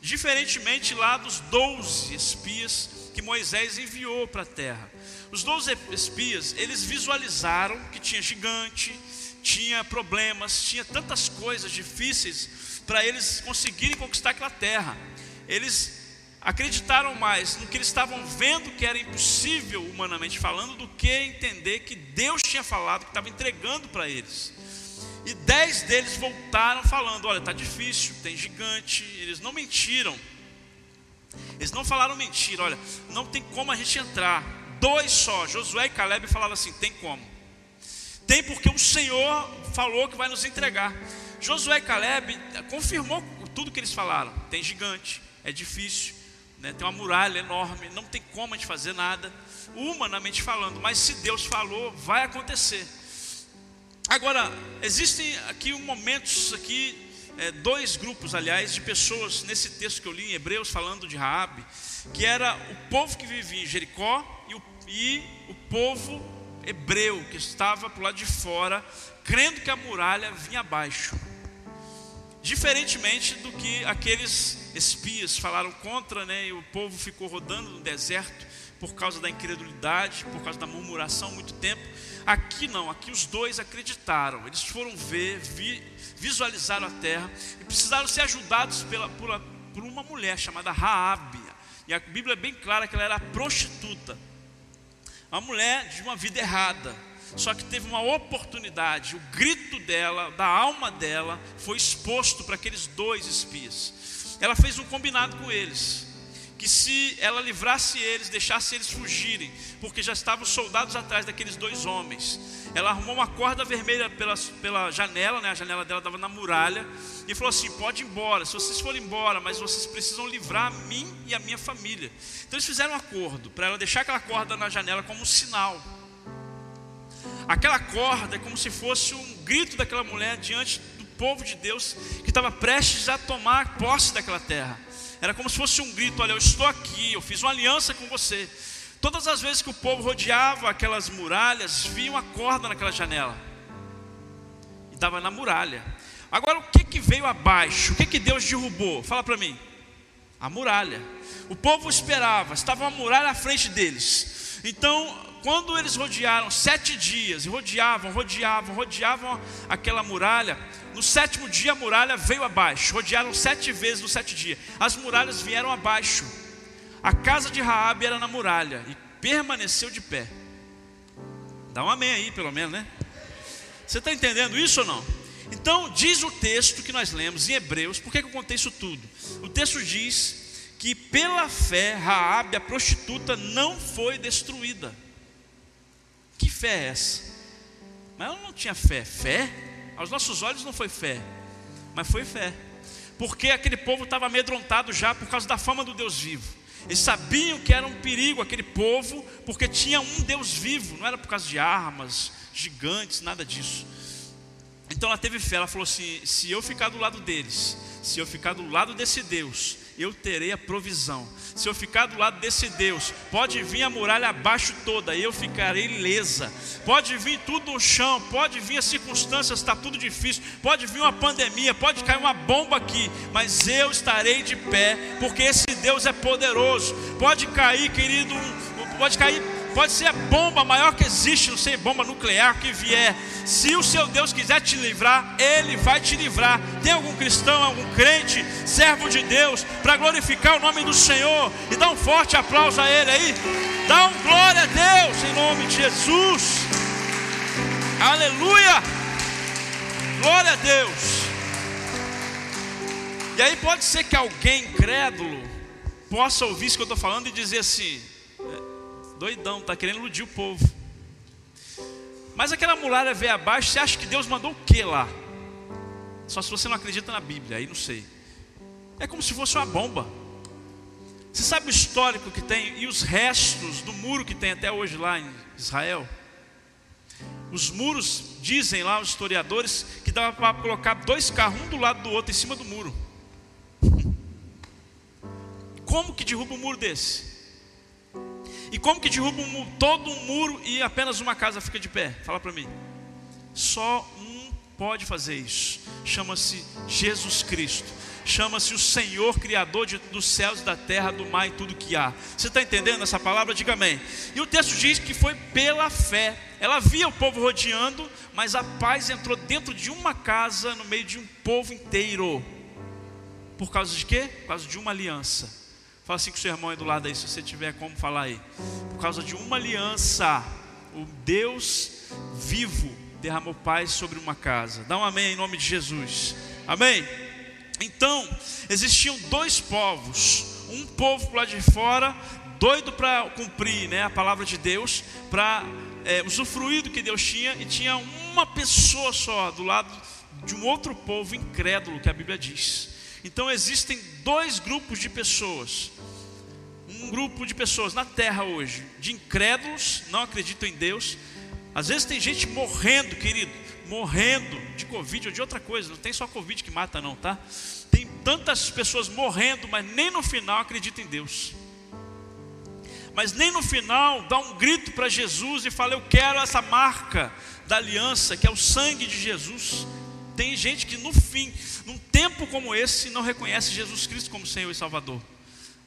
Speaker 1: Diferentemente lá dos doze espias que Moisés enviou para a terra. Os doze espias, eles visualizaram que tinha gigante, tinha problemas, tinha tantas coisas difíceis para eles conseguirem conquistar aquela terra. Eles acreditaram mais no que eles estavam vendo que era impossível, humanamente falando, do que entender que Deus tinha falado, que estava entregando para eles. E dez deles voltaram falando: Olha, está difícil, tem gigante. Eles não mentiram. Eles não falaram mentira. Olha, não tem como a gente entrar. Dois só, Josué e Caleb falaram assim: Tem como. Tem porque o Senhor falou que vai nos entregar. Josué e Caleb confirmou tudo que eles falaram. Tem gigante, é difícil, né? tem uma muralha enorme, não tem como a gente fazer nada, humanamente falando. Mas se Deus falou, vai acontecer. Agora, existem aqui momentos aqui, é, dois grupos, aliás, de pessoas nesse texto que eu li em Hebreus, falando de Raabe, que era o povo que vivia em Jericó e o, e o povo hebreu que estava para lado de fora, crendo que a muralha vinha abaixo. Diferentemente do que aqueles espias falaram contra, né, e o povo ficou rodando no deserto por causa da incredulidade, por causa da murmuração muito tempo. Aqui não, aqui os dois acreditaram, eles foram ver, vi, visualizaram a terra e precisaram ser ajudados pela, por, por uma mulher chamada Raabe. E a Bíblia é bem clara que ela era prostituta, uma mulher de uma vida errada. Só que teve uma oportunidade, o grito dela, da alma dela, foi exposto para aqueles dois espias. Ela fez um combinado com eles que se ela livrasse eles, deixasse eles fugirem, porque já estavam soldados atrás daqueles dois homens. Ela arrumou uma corda vermelha pela, pela janela, né? a janela dela estava na muralha, e falou assim: pode ir embora, se vocês forem embora, mas vocês precisam livrar a mim e a minha família. Então eles fizeram um acordo para ela deixar aquela corda na janela como um sinal. Aquela corda é como se fosse um grito daquela mulher diante do povo de Deus que estava prestes a tomar posse daquela terra. Era como se fosse um grito: Olha, eu estou aqui, eu fiz uma aliança com você. Todas as vezes que o povo rodeava aquelas muralhas, via uma corda naquela janela. E estava na muralha. Agora, o que, que veio abaixo? O que, que Deus derrubou? Fala para mim. A muralha. O povo esperava, estava uma muralha à frente deles. Então, quando eles rodearam sete dias, rodeavam, rodeavam, rodeavam aquela muralha, no sétimo dia a muralha veio abaixo. Rodearam sete vezes no sete dias. As muralhas vieram abaixo. A casa de Raabe era na muralha e permaneceu de pé. Dá um amém aí, pelo menos, né? Você está entendendo isso ou não? Então, diz o texto que nós lemos em Hebreus, por que, eu contei isso tudo? O texto diz que pela fé Raabe, a prostituta, não foi destruída. Que fé é essa? Mas ela não tinha fé. Fé? Aos nossos olhos não foi fé, mas foi fé. porque aquele povo estava amedrontado já por causa da fama do Deus vivo. Eles sabiam que era um perigo aquele povo, porque tinha um Deus vivo, não era por causa de armas, gigantes, nada disso. Então ela teve fé, ela falou assim: se eu ficar do lado deles, se eu ficar do lado desse Deus, eu terei a provisão. Se eu ficar do lado desse Deus, pode vir a muralha abaixo toda, eu ficarei ilesa. Pode vir tudo no chão, pode vir as circunstâncias, está tudo difícil, pode vir uma pandemia, pode cair uma bomba aqui, mas eu estarei de pé, porque esse Deus é poderoso. Pode cair, querido, pode cair Pode ser a bomba maior que existe, não sei, bomba nuclear que vier. Se o seu Deus quiser te livrar, Ele vai te livrar. Tem algum cristão, algum crente, servo de Deus, para glorificar o nome do Senhor e dar um forte aplauso a Ele aí? Dá um glória a Deus em nome de Jesus. Aleluia! Glória a Deus. E aí pode ser que alguém incrédulo possa ouvir isso que eu estou falando e dizer assim: doidão, está querendo iludir o povo. Mas aquela muralha veio abaixo, você acha que Deus mandou o que lá? Só se você não acredita na Bíblia, aí não sei. É como se fosse uma bomba. Você sabe o histórico que tem e os restos do muro que tem até hoje lá em Israel? Os muros, dizem lá os historiadores, que dava para colocar dois carros, um do lado do outro, em cima do muro. Como que derruba um muro desse? E como que derruba um, todo um muro e apenas uma casa fica de pé? Fala para mim. Só um pode fazer isso. Chama-se Jesus Cristo. Chama-se o Senhor Criador de, dos céus da terra, do mar e tudo que há. Você está entendendo essa palavra? Diga amém. E o texto diz que foi pela fé. Ela via o povo rodeando, mas a paz entrou dentro de uma casa, no meio de um povo inteiro. Por causa de quê? Por causa de uma aliança. Fala assim com o seu irmão aí do lado aí, se você tiver como falar aí. Por causa de uma aliança, o Deus vivo derramou paz sobre uma casa. Dá um amém em nome de Jesus. Amém? Então, existiam dois povos. Um povo lado de fora, doido para cumprir né, a palavra de Deus, para é, usufruir do que Deus tinha, e tinha uma pessoa só do lado de um outro povo incrédulo, que a Bíblia diz. Então existem dois grupos de pessoas. Um grupo de pessoas na terra hoje, de incrédulos, não acreditam em Deus. Às vezes tem gente morrendo, querido, morrendo de Covid ou de outra coisa. Não tem só Covid que mata, não, tá? Tem tantas pessoas morrendo, mas nem no final acreditam em Deus. Mas nem no final dá um grito para Jesus e fala: Eu quero essa marca da aliança, que é o sangue de Jesus. Tem gente que no fim, num tempo como esse, não reconhece Jesus Cristo como Senhor e Salvador.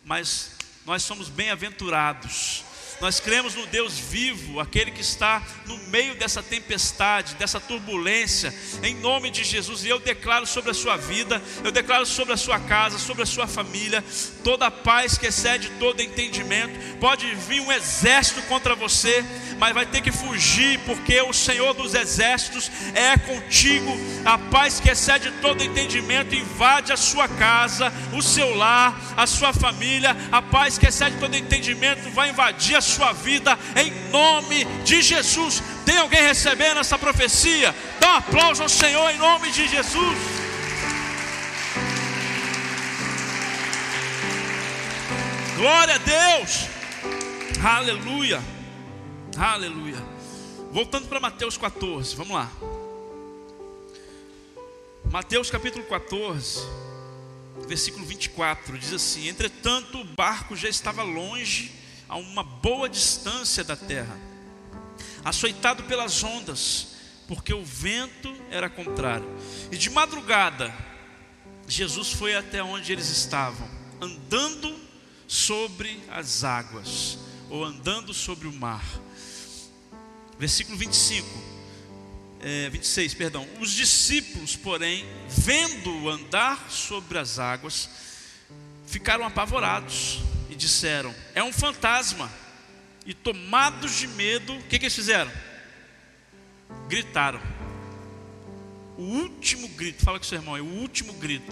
Speaker 1: Mas nós somos bem-aventurados nós cremos no Deus vivo, aquele que está no meio dessa tempestade, dessa turbulência, em nome de Jesus. E eu declaro sobre a sua vida, eu declaro sobre a sua casa, sobre a sua família, toda a paz que excede todo entendimento. Pode vir um exército contra você, mas vai ter que fugir, porque o Senhor dos exércitos é contigo. A paz que excede todo entendimento invade a sua casa, o seu lar, a sua família. A paz que excede todo entendimento vai invadir a sua vida em nome de Jesus. Tem alguém recebendo essa profecia? Dá um aplauso ao Senhor em nome de Jesus. Glória a Deus. Aleluia. Aleluia. Voltando para Mateus 14, vamos lá. Mateus capítulo 14, versículo 24, diz assim: Entretanto, o barco já estava longe a uma boa distância da terra, açoitado pelas ondas, porque o vento era contrário. E de madrugada, Jesus foi até onde eles estavam, andando sobre as águas, ou andando sobre o mar. Versículo 25, é, 26, perdão. Os discípulos, porém, vendo-o andar sobre as águas, ficaram apavorados disseram: É um fantasma. E tomados de medo, o que, que eles fizeram? Gritaram. O último grito, fala com seu irmão, é o último grito.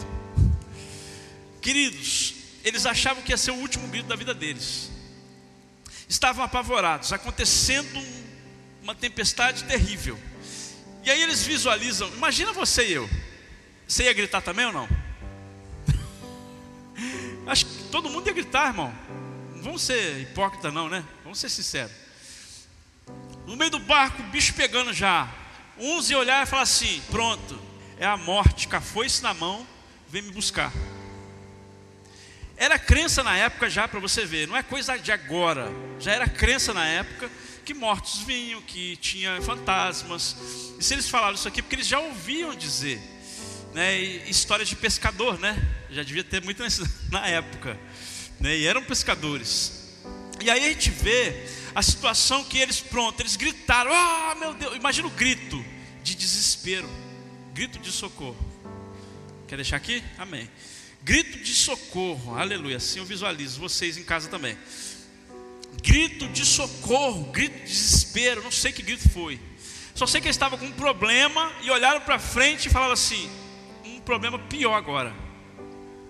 Speaker 1: Queridos, eles achavam que ia ser o último grito da vida deles. Estavam apavorados, acontecendo uma tempestade terrível. E aí eles visualizam, imagina você e eu. Você ia gritar também ou não? Acho que todo mundo ia gritar, irmão. Não vamos ser hipócrita, não, né? Vamos ser sinceros. No meio do barco, o bicho pegando já. Uns iam olhar e falar assim: pronto, é a morte, com a foice na mão, vem me buscar. Era crença na época já para você ver, não é coisa de agora. Já era crença na época que mortos vinham, que tinha fantasmas. E se eles falaram isso aqui, porque eles já ouviam dizer, né? Histórias de pescador, né? Já devia ter muito na época, né? E eram pescadores. E aí a gente vê a situação que eles, pronto, eles gritaram: Ah, meu Deus! Imagina o grito de desespero, grito de socorro. Quer deixar aqui? Amém. Grito de socorro, aleluia. Assim eu visualizo vocês em casa também. Grito de socorro, grito de desespero, não sei que grito foi. Só sei que eles estavam com um problema e olharam para frente e falaram assim: problema pior agora.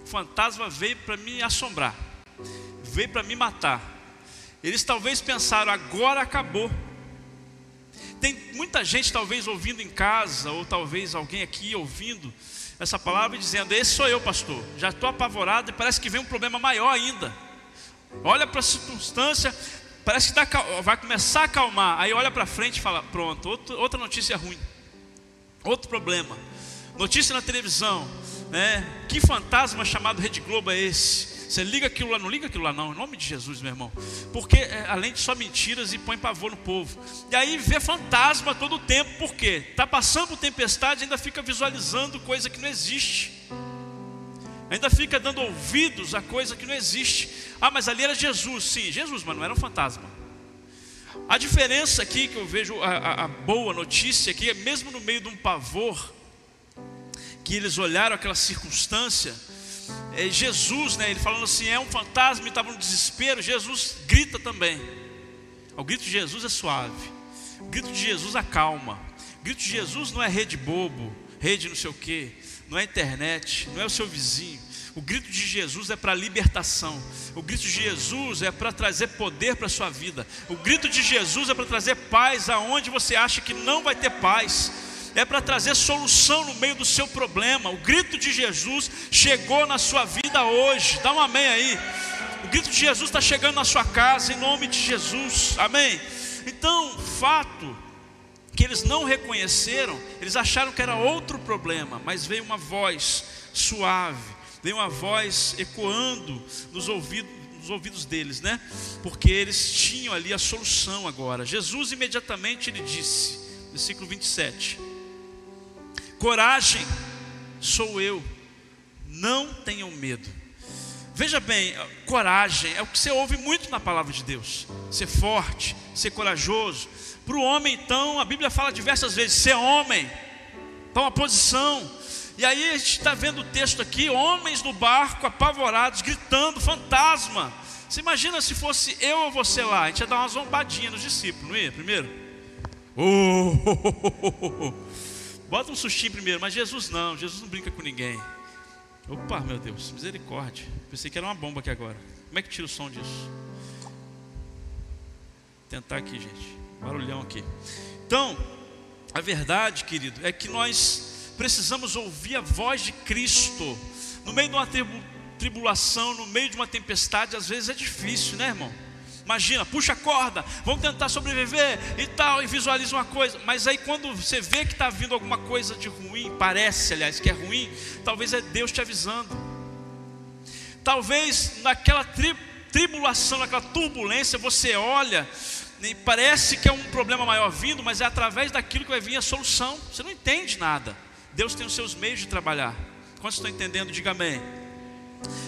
Speaker 1: O fantasma veio para me assombrar, veio para me matar. Eles talvez pensaram: agora acabou. Tem muita gente talvez ouvindo em casa, ou talvez alguém aqui ouvindo essa palavra e dizendo: Esse sou eu, pastor. Já estou apavorado e parece que vem um problema maior ainda. Olha para a circunstância, parece que tá, vai começar a acalmar. Aí olha para frente e fala: Pronto, outro, outra notícia ruim, outro problema. Notícia na televisão, né? Que fantasma chamado Rede Globo é esse? Você liga aquilo lá, não liga aquilo lá, não, em nome de Jesus, meu irmão. Porque é, além de só mentiras e põe pavor no povo. E aí vê fantasma todo o tempo, por quê? Está passando tempestade e ainda fica visualizando coisa que não existe. Ainda fica dando ouvidos a coisa que não existe. Ah, mas ali era Jesus, sim, Jesus, mas não era um fantasma. A diferença aqui que eu vejo, a, a, a boa notícia aqui, é mesmo no meio de um pavor, que eles olharam aquela circunstância, é Jesus, né, ele falando assim, é um fantasma e estava no desespero, Jesus grita também. O grito de Jesus é suave, o grito de Jesus acalma, o grito de Jesus não é rede bobo, rede não sei o que, não é internet, não é o seu vizinho. O grito de Jesus é para libertação. O grito de Jesus é para trazer poder para a sua vida. O grito de Jesus é para trazer paz aonde você acha que não vai ter paz é para trazer solução no meio do seu problema. O grito de Jesus chegou na sua vida hoje. Dá um amém aí. O grito de Jesus está chegando na sua casa, em nome de Jesus. Amém. Então, fato que eles não reconheceram, eles acharam que era outro problema, mas veio uma voz suave, veio uma voz ecoando nos ouvidos, nos ouvidos deles, né? Porque eles tinham ali a solução agora. Jesus imediatamente lhe disse, versículo 27. Coragem, sou eu, não tenham medo. Veja bem, coragem é o que você ouve muito na palavra de Deus: ser forte, ser corajoso. Para o homem, então, a Bíblia fala diversas vezes: ser homem, toma posição. E aí a gente está vendo o texto aqui: homens no barco apavorados, gritando, fantasma. Você imagina se fosse eu ou você lá? A gente ia dar uma zombadinha nos discípulos, não ia? Primeiro? Oh, oh, oh, oh Bota um sustinho primeiro, mas Jesus não, Jesus não brinca com ninguém. Opa, meu Deus, misericórdia. Pensei que era uma bomba aqui agora. Como é que tira o som disso? Vou tentar aqui, gente. Barulhão aqui. Então, a verdade, querido, é que nós precisamos ouvir a voz de Cristo. No meio de uma tribulação, no meio de uma tempestade, às vezes é difícil, né, irmão? Imagina, puxa a corda, vamos tentar sobreviver e tal, e visualiza uma coisa. Mas aí quando você vê que está vindo alguma coisa de ruim, parece, aliás, que é ruim, talvez é Deus te avisando. Talvez naquela tri tribulação, naquela turbulência, você olha e parece que é um problema maior vindo, mas é através daquilo que vai vir a solução. Você não entende nada. Deus tem os seus meios de trabalhar. Quantos estão entendendo? Diga amém.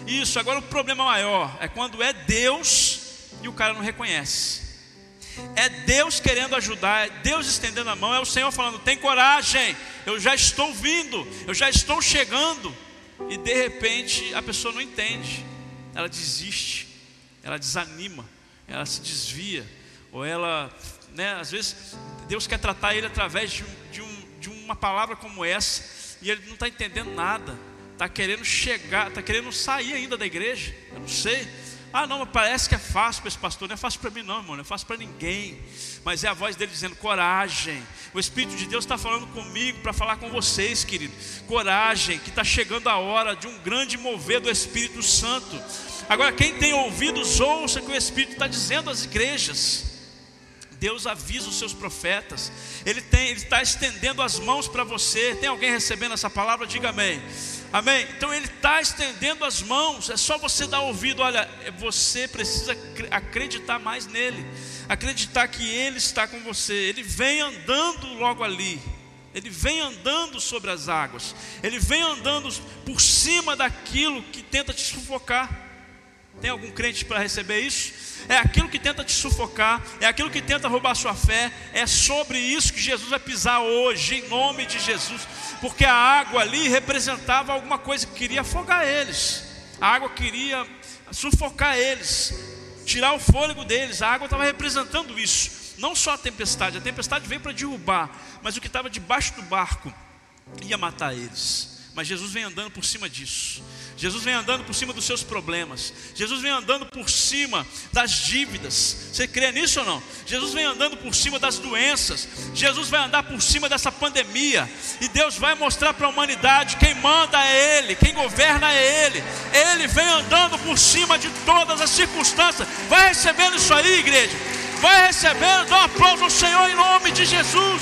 Speaker 1: Isso, agora o problema maior é quando é Deus e o cara não reconhece. É Deus querendo ajudar, é Deus estendendo a mão, é o Senhor falando: tem coragem, eu já estou vindo, eu já estou chegando. E de repente a pessoa não entende, ela desiste, ela desanima, ela se desvia, ou ela, né, às vezes Deus quer tratar ele através de, de, um, de uma palavra como essa, e ele não está entendendo nada, está querendo chegar, está querendo sair ainda da igreja, eu não sei Ah, não, parece que é fácil para esse pastor. Não é fácil para mim, não, irmão. Não é fácil para ninguém. Mas é a voz dele dizendo: coragem. O Espírito de Deus está falando comigo para falar com vocês, querido. Coragem, que está chegando a hora de um grande mover do Espírito Santo. Agora, quem tem ouvidos, ouça que o Espírito está dizendo às igrejas. Deus avisa os seus profetas. Ele está estendendo as mãos para você. Tem alguém recebendo essa palavra? Diga amém. Amém? Então ele está estendendo as mãos, é só você dar ouvido. Olha, você precisa acreditar mais nele, acreditar que ele está com você. Ele vem andando logo ali, ele vem andando sobre as águas, ele vem andando por cima daquilo que tenta te sufocar. Tem algum crente para receber isso? É aquilo que tenta te sufocar, é aquilo que tenta roubar sua fé. É sobre isso que Jesus vai pisar hoje, em nome de Jesus porque a água ali representava alguma coisa que queria afogar eles, a água queria sufocar eles, tirar o fôlego deles, a água estava representando isso, não só a tempestade, a tempestade veio para derrubar, mas o que estava debaixo do barco ia matar eles. Mas Jesus vem andando por cima disso. Jesus vem andando por cima dos seus problemas. Jesus vem andando por cima das dívidas. Você crê nisso ou não? Jesus vem andando por cima das doenças. Jesus vai andar por cima dessa pandemia. E Deus vai mostrar para a humanidade: quem manda é Ele, quem governa é Ele. Ele vem andando por cima de todas as circunstâncias. Vai recebendo isso aí, igreja. Vai recebendo. Dá um aplauso ao Senhor em nome de Jesus.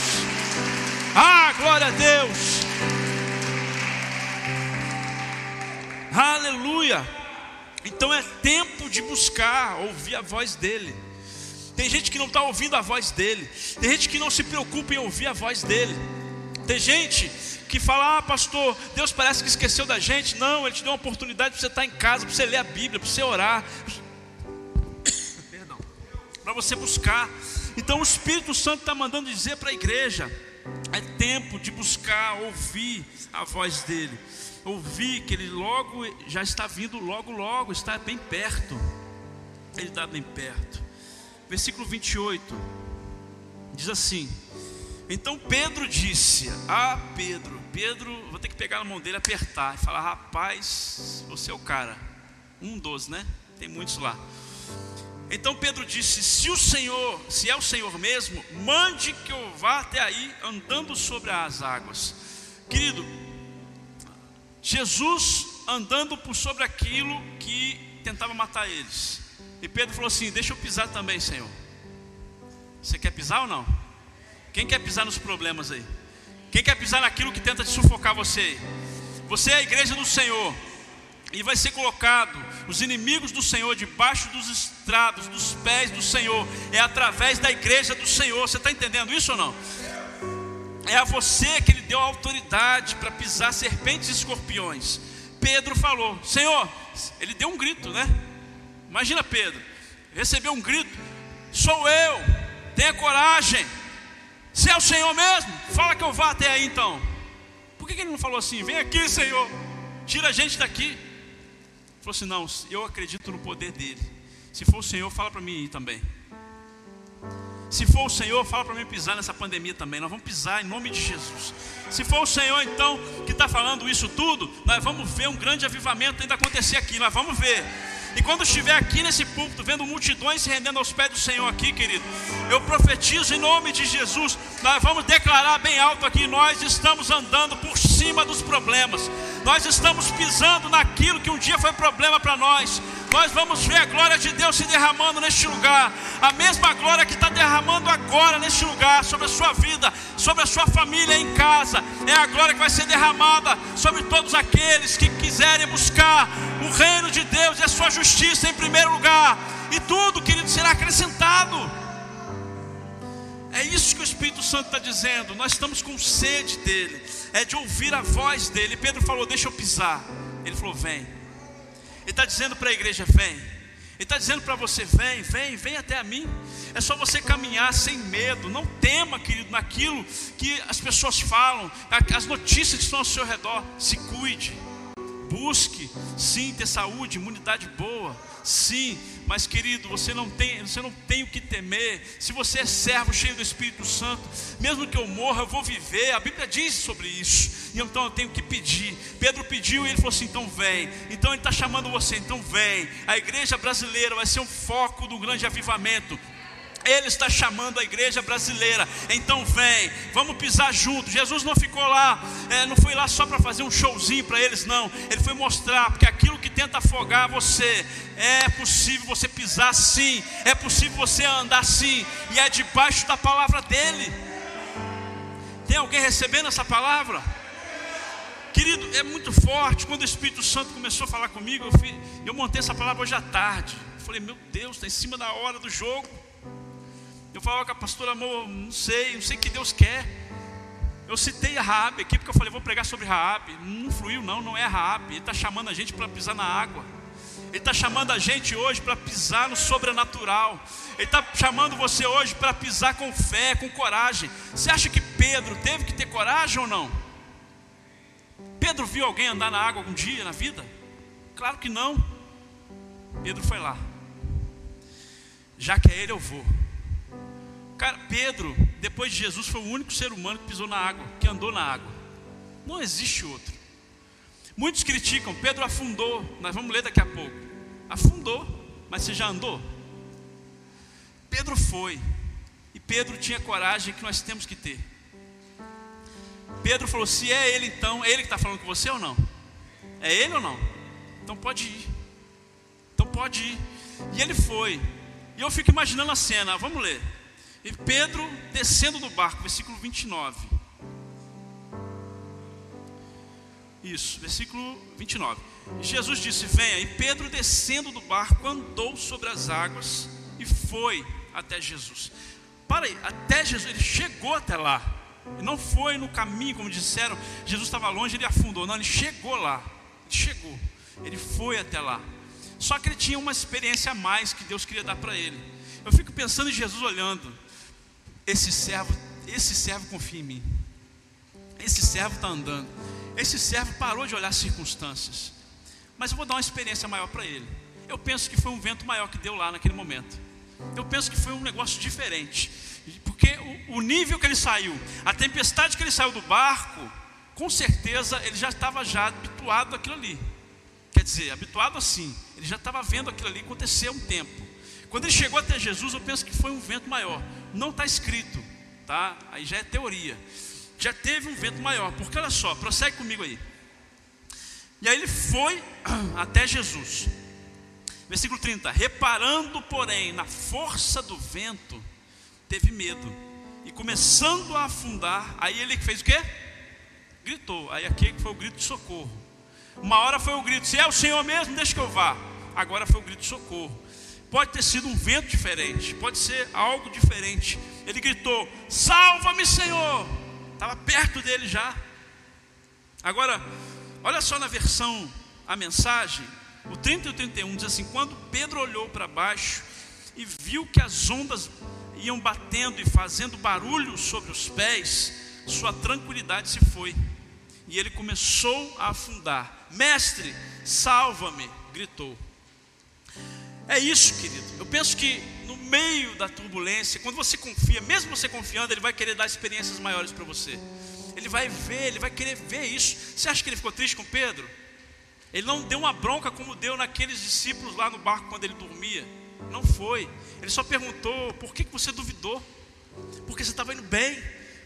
Speaker 1: Ah, glória a Deus. Aleluia. Então é tempo de buscar, ouvir a voz dEle. Tem gente que não está ouvindo a voz dEle. Tem gente que não se preocupa em ouvir a voz dEle. Tem gente que fala, ah, pastor, Deus parece que esqueceu da gente. Não, Ele te deu uma oportunidade para você estar em casa, para você ler a Bíblia, para você orar. Para você buscar. Então o Espírito Santo está mandando dizer para a igreja: é tempo de buscar, ouvir a voz dEle ouvi que ele logo já está vindo, logo, logo, está bem perto. Ele está bem perto. Versículo 28 diz assim: Então Pedro disse: Ah, Pedro, Pedro, vou ter que pegar na mão dele, apertar e falar: Rapaz, você é o cara. Um dos, né? Tem muitos lá. Então Pedro disse: Se o Senhor, se é o Senhor mesmo, mande que eu vá até aí andando sobre as águas. Querido, Jesus andando por sobre aquilo que tentava matar eles. E Pedro falou assim: Deixa eu pisar também, Senhor. Você quer pisar ou não? Quem quer pisar nos problemas aí? Quem quer pisar naquilo que tenta te sufocar você? Você é a igreja do Senhor. E vai ser colocado os inimigos do Senhor debaixo dos estrados, dos pés do Senhor. É através da igreja do Senhor. Você está entendendo isso ou não? É a você que ele deu autoridade para pisar serpentes e escorpiões. Pedro falou: Senhor, ele deu um grito, né? Imagina Pedro, recebeu um grito: Sou eu, tenha coragem. Se é o Senhor mesmo, fala que eu vá até aí então. Por que ele não falou assim? Vem aqui, Senhor, tira a gente daqui. Ele falou assim: Não, eu acredito no poder dele. Se for o Senhor, fala para mim também. Se for o Senhor, fala para mim pisar nessa pandemia também. Nós vamos pisar em nome de Jesus. Se for o Senhor, então, que está falando isso tudo, nós vamos ver um grande avivamento ainda acontecer aqui. Nós vamos ver. E quando estiver aqui nesse púlpito, vendo multidões se rendendo aos pés do Senhor aqui, querido, eu profetizo em nome de Jesus. Nós vamos declarar bem alto aqui: nós estamos andando por cima dos problemas, nós estamos pisando naquilo que um dia foi problema para nós nós vamos ver a glória de Deus se derramando neste lugar, a mesma glória que está derramando agora neste lugar, sobre a sua vida, sobre a sua família em casa, é a glória que vai ser derramada sobre todos aqueles que quiserem buscar o reino de Deus e a sua justiça em primeiro lugar, e tudo, querido, será acrescentado. É isso que o Espírito Santo está dizendo. Nós estamos com sede dele, é de ouvir a voz dele. Pedro falou: Deixa eu pisar. Ele falou: Vem. Ele está dizendo para a igreja: vem. Ele está dizendo para você: vem, vem, vem até a mim. É só você caminhar sem medo. Não tema, querido, naquilo que as pessoas falam, as notícias que estão ao seu redor. Se cuide. Busque, sim, ter saúde, imunidade boa, sim, mas querido, você não tem, você não tem o que temer. Se você é servo cheio do Espírito Santo, mesmo que eu morra, eu vou viver. A Bíblia diz sobre isso. E então eu tenho que pedir. Pedro pediu e ele falou assim: então vem. Então ele está chamando você, então vem. A igreja brasileira vai ser um foco do grande avivamento. Ele está chamando a igreja brasileira. Então vem, vamos pisar junto. Jesus não ficou lá, é, não foi lá só para fazer um showzinho para eles, não. Ele foi mostrar porque aquilo tenta afogar você é possível você pisar sim, é possível você andar sim, e é debaixo da palavra dele. Tem alguém recebendo essa palavra? Querido, é muito forte. Quando o Espírito Santo começou a falar comigo, eu, eu montei essa palavra hoje à tarde. Eu falei, meu Deus, está em cima da hora do jogo. Eu falava com a pastora, amor, não sei, não sei o que Deus quer. Eu citei a Raab aqui, porque eu falei, vou pregar sobre Raab. Não fluiu, não, não é Raab. Ele está chamando a gente para pisar na água. Ele está chamando a gente hoje para pisar no sobrenatural. Ele está chamando você hoje para pisar com fé, com coragem. Você acha que Pedro teve que ter coragem ou não? Pedro viu alguém andar na água algum dia na vida? Claro que não. Pedro foi lá. Já que é ele, eu vou. Cara, Pedro, depois de Jesus, foi o único ser humano que pisou na água, que andou na água. Não existe outro. Muitos criticam, Pedro afundou, nós vamos ler daqui a pouco. Afundou, mas você já andou? Pedro foi, e Pedro tinha coragem que nós temos que ter. Pedro falou: se é ele então, é ele que está falando com você ou não? É ele ou não? Então pode ir. Então pode ir. E ele foi. E eu fico imaginando a cena, vamos ler. E Pedro descendo do barco, versículo 29. Isso, versículo 29. Jesus disse: Venha. E Pedro, descendo do barco, andou sobre as águas e foi até Jesus. Para aí, até Jesus, ele chegou até lá. Ele não foi no caminho, como disseram, Jesus estava longe, ele afundou. Não, ele chegou lá. Ele chegou. Ele foi até lá. Só que ele tinha uma experiência a mais que Deus queria dar para ele. Eu fico pensando em Jesus olhando esse servo, esse servo confia em mim. Esse servo está andando. Esse servo parou de olhar as circunstâncias. Mas eu vou dar uma experiência maior para ele. Eu penso que foi um vento maior que deu lá naquele momento. Eu penso que foi um negócio diferente. Porque o, o nível que ele saiu, a tempestade que ele saiu do barco, com certeza ele já estava já habituado àquilo ali. Quer dizer, habituado assim. Ele já estava vendo aquilo ali acontecer há um tempo. Quando ele chegou até Jesus, eu penso que foi um vento maior. Não está escrito, tá? Aí já é teoria. Já teve um vento maior, porque olha só, prossegue comigo aí. E aí ele foi até Jesus. Versículo 30. Reparando, porém, na força do vento, teve medo. E começando a afundar, aí ele fez o quê? Gritou. Aí aqui foi o grito de socorro. Uma hora foi o grito: se é o Senhor mesmo, deixa que eu vá. Agora foi o grito de socorro. Pode ter sido um vento diferente, pode ser algo diferente. Ele gritou: Salva-me, Senhor! Estava perto dele já. Agora, olha só na versão, a mensagem, o 30 e o 31 diz assim: Quando Pedro olhou para baixo e viu que as ondas iam batendo e fazendo barulho sobre os pés, sua tranquilidade se foi. E ele começou a afundar. Mestre, salva-me! gritou. É isso, querido. Eu penso que no meio da turbulência, quando você confia, mesmo você confiando, Ele vai querer dar experiências maiores para você. Ele vai ver, Ele vai querer ver isso. Você acha que ele ficou triste com Pedro? Ele não deu uma bronca como deu naqueles discípulos lá no barco quando ele dormia. Não foi. Ele só perguntou: por que você duvidou? Porque você estava indo bem.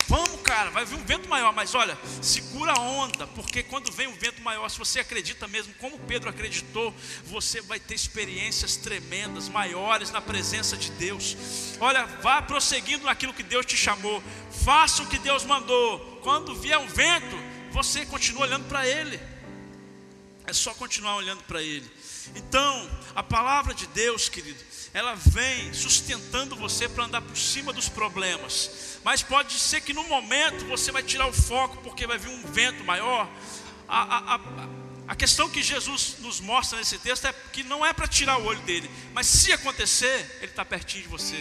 Speaker 1: Vamos, cara, vai vir um vento maior, mas olha, segura a onda, porque quando vem um vento maior, se você acredita mesmo, como Pedro acreditou, você vai ter experiências tremendas, maiores na presença de Deus. Olha, vá prosseguindo naquilo que Deus te chamou, faça o que Deus mandou. Quando vier um vento, você continua olhando para Ele. É só continuar olhando para Ele. Então, a palavra de Deus, querido, ela vem sustentando você para andar por cima dos problemas mas pode ser que no momento você vai tirar o foco porque vai vir um vento maior. A, a, a, a questão que Jesus nos mostra nesse texto é que não é para tirar o olho dele, mas se acontecer, ele está pertinho de você,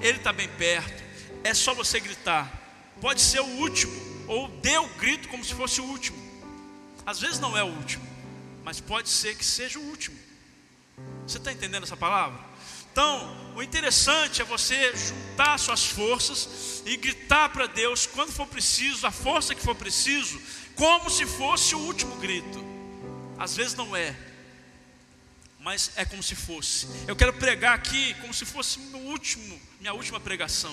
Speaker 1: ele está bem perto, é só você gritar. Pode ser o último, ou dê o grito como se fosse o último. Às vezes não é o último, mas pode ser que seja o último. Você está entendendo essa palavra? Então, o interessante é você juntar suas forças e gritar para Deus quando for preciso, a força que for preciso, como se fosse o último grito. Às vezes não é, mas é como se fosse. Eu quero pregar aqui como se fosse meu último, minha última pregação.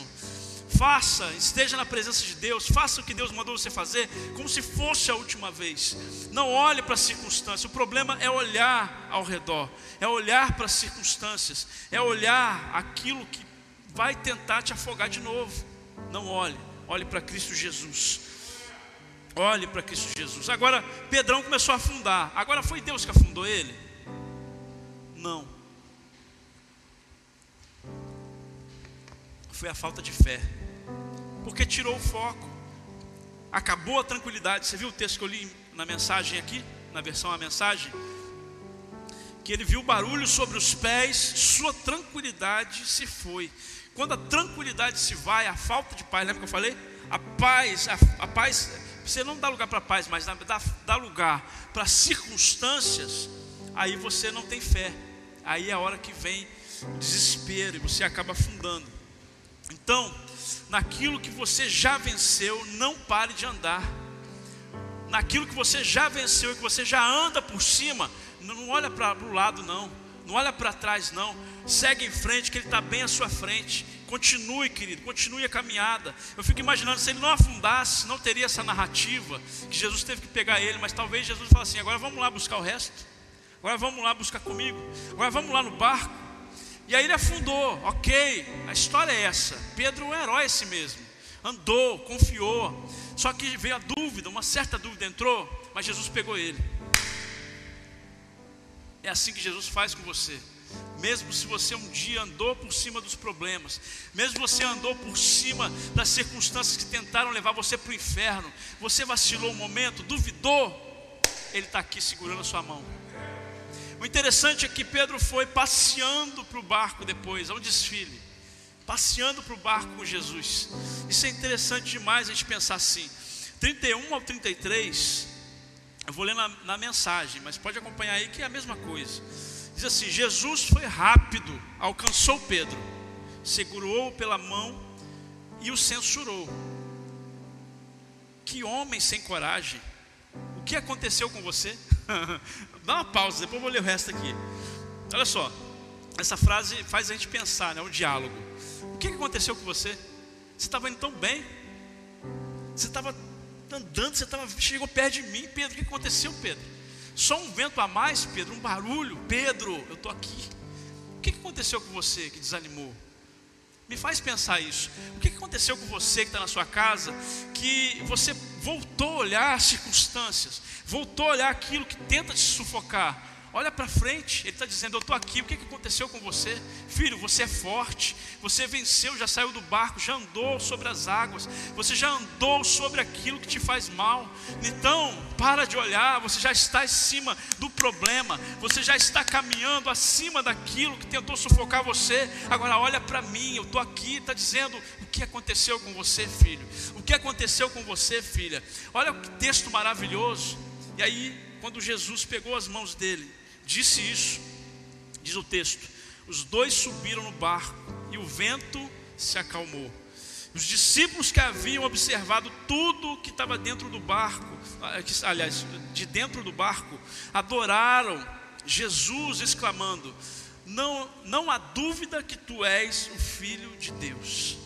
Speaker 1: Faça, esteja na presença de Deus, faça o que Deus mandou você fazer, como se fosse a última vez. Não olhe para as circunstâncias. O problema é olhar ao redor, é olhar para as circunstâncias, é olhar aquilo que vai tentar te afogar de novo. Não olhe, olhe para Cristo Jesus. Olhe para Cristo Jesus. Agora, Pedrão começou a afundar. Agora foi Deus que afundou ele? Não. Foi a falta de fé porque tirou o foco. Acabou a tranquilidade. Você viu o texto que eu li na mensagem aqui, na versão a mensagem? Que ele viu barulho sobre os pés, sua tranquilidade se foi. Quando a tranquilidade se vai, a falta de paz, lembra que eu falei? A paz, a, a paz, você não dá lugar para a paz, mas dá, dá lugar para circunstâncias, aí você não tem fé. Aí é a hora que vem o desespero e você acaba afundando. Então, naquilo que você já venceu, não pare de andar. Naquilo que você já venceu e que você já anda por cima, não olha para o lado, não. Não olha para trás, não. Segue em frente, que Ele está bem à sua frente. Continue, querido, continue a caminhada. Eu fico imaginando, se ele não afundasse, não teria essa narrativa que Jesus teve que pegar ele, mas talvez Jesus falasse assim: agora vamos lá buscar o resto. Agora vamos lá buscar comigo. Agora vamos lá no barco. E aí ele afundou, ok, a história é essa. Pedro é um herói esse mesmo. Andou, confiou. Só que veio a dúvida, uma certa dúvida entrou, mas Jesus pegou ele. É assim que Jesus faz com você. Mesmo se você um dia andou por cima dos problemas, mesmo você andou por cima das circunstâncias que tentaram levar você para o inferno, você vacilou um momento, duvidou, Ele está aqui segurando a sua mão. O interessante é que Pedro foi passeando para o barco depois, ao desfile, passeando para o barco com Jesus. Isso é interessante demais a gente pensar assim. 31 ao 33, eu vou ler na, na mensagem, mas pode acompanhar aí que é a mesma coisa. Diz assim: Jesus foi rápido, alcançou Pedro, segurou-o pela mão e o censurou. Que homem sem coragem! O que aconteceu com você? Dá uma pausa, depois eu vou ler o resto aqui. Olha só, essa frase faz a gente pensar, né? O diálogo. O que aconteceu com você? Você estava indo tão bem. Você estava andando, você tava, chegou perto de mim, Pedro. O que aconteceu, Pedro? Só um vento a mais, Pedro, um barulho. Pedro, eu estou aqui. O que aconteceu com você que desanimou? Me faz pensar isso. O que aconteceu com você que está na sua casa, que você voltou a olhar as circunstâncias, voltou a olhar aquilo que tenta te sufocar, Olha para frente, ele está dizendo: Eu estou aqui, o que, que aconteceu com você? Filho, você é forte, você venceu, já saiu do barco, já andou sobre as águas, você já andou sobre aquilo que te faz mal. Então, para de olhar, você já está acima do problema, você já está caminhando acima daquilo que tentou sufocar você. Agora, olha para mim, eu estou aqui, está dizendo: O que aconteceu com você, filho? O que aconteceu com você, filha? Olha que texto maravilhoso. E aí, quando Jesus pegou as mãos dele, disse isso, diz o texto: os dois subiram no barco e o vento se acalmou. Os discípulos que haviam observado tudo que estava dentro do barco, ah, aliás, de dentro do barco, adoraram Jesus, exclamando: Não, não há dúvida que tu és o Filho de Deus.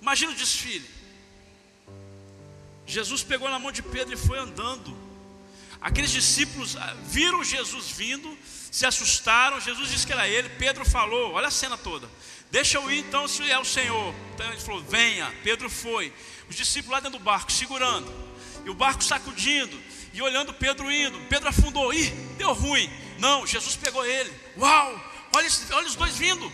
Speaker 1: Imagina o desfile. Jesus pegou na mão de Pedro e foi andando. Aqueles discípulos ah, viram Jesus vindo, se assustaram. Jesus disse que era ele. Pedro falou: Olha a cena toda. Deixa eu ir então, se é o Senhor. Então ele falou: Venha. Pedro foi. Os discípulos lá dentro do barco, segurando. E o barco sacudindo. E olhando Pedro indo. Pedro afundou. Ih, deu ruim. Não, Jesus pegou ele. Uau! Olha, olha os dois vindo.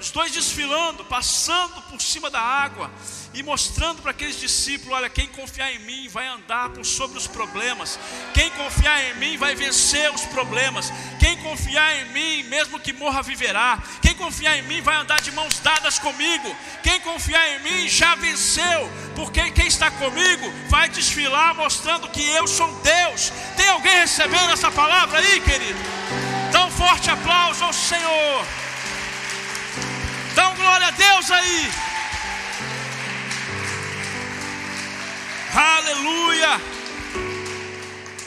Speaker 1: Os dois desfilando, passando por cima da água e mostrando para aqueles discípulos: olha, quem confiar em mim vai andar por sobre os problemas, quem confiar em mim vai vencer os problemas, quem confiar em mim, mesmo que morra, viverá. Quem confiar em mim vai andar de mãos dadas comigo. Quem confiar em mim já venceu, porque quem está comigo vai desfilar mostrando que eu sou Deus. Tem alguém recebendo essa palavra aí, querido? Dá um forte aplauso ao Senhor. Dá um glória a Deus aí. Aleluia.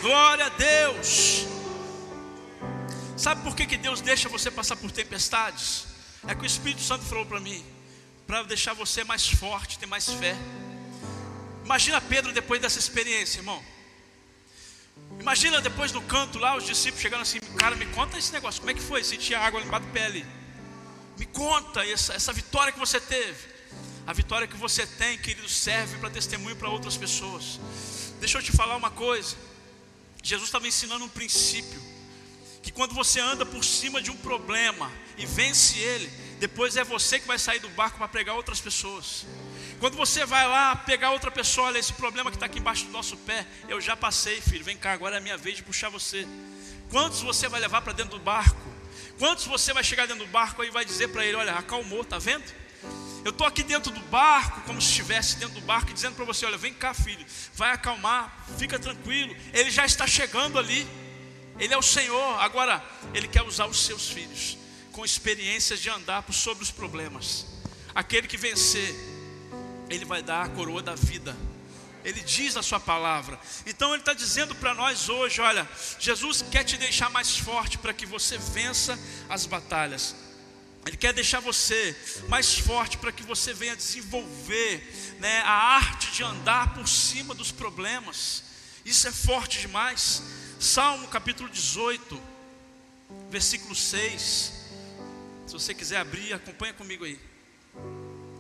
Speaker 1: Glória a Deus. Sabe por que, que Deus deixa você passar por tempestades? É que o Espírito Santo falou para mim, para deixar você mais forte, ter mais fé. Imagina Pedro depois dessa experiência, irmão. Imagina depois do canto lá, os discípulos chegando assim, cara, me conta esse negócio, como é que foi? Sentir água embaixo do ali. Me conta essa, essa vitória que você teve. A vitória que você tem, querido, serve para testemunho para outras pessoas. Deixa eu te falar uma coisa. Jesus estava ensinando um princípio que quando você anda por cima de um problema e vence ele, depois é você que vai sair do barco para pregar outras pessoas. Quando você vai lá pegar outra pessoa, olha, esse problema que está aqui embaixo do nosso pé, eu já passei, filho, vem cá, agora é a minha vez de puxar você. Quantos você vai levar para dentro do barco? Quantos você vai chegar dentro do barco e vai dizer para ele, olha, acalmou, tá vendo? Eu estou aqui dentro do barco, como se estivesse dentro do barco, dizendo para você: olha, vem cá, filho, vai acalmar, fica tranquilo. Ele já está chegando ali. Ele é o Senhor. Agora, Ele quer usar os seus filhos com experiências de andar por sobre os problemas. Aquele que vencer, Ele vai dar a coroa da vida. Ele diz na sua palavra. Então ele está dizendo para nós hoje: olha, Jesus quer te deixar mais forte para que você vença as batalhas. Ele quer deixar você mais forte para que você venha desenvolver né, a arte de andar por cima dos problemas. Isso é forte demais. Salmo capítulo 18, versículo 6. Se você quiser abrir, acompanha comigo aí.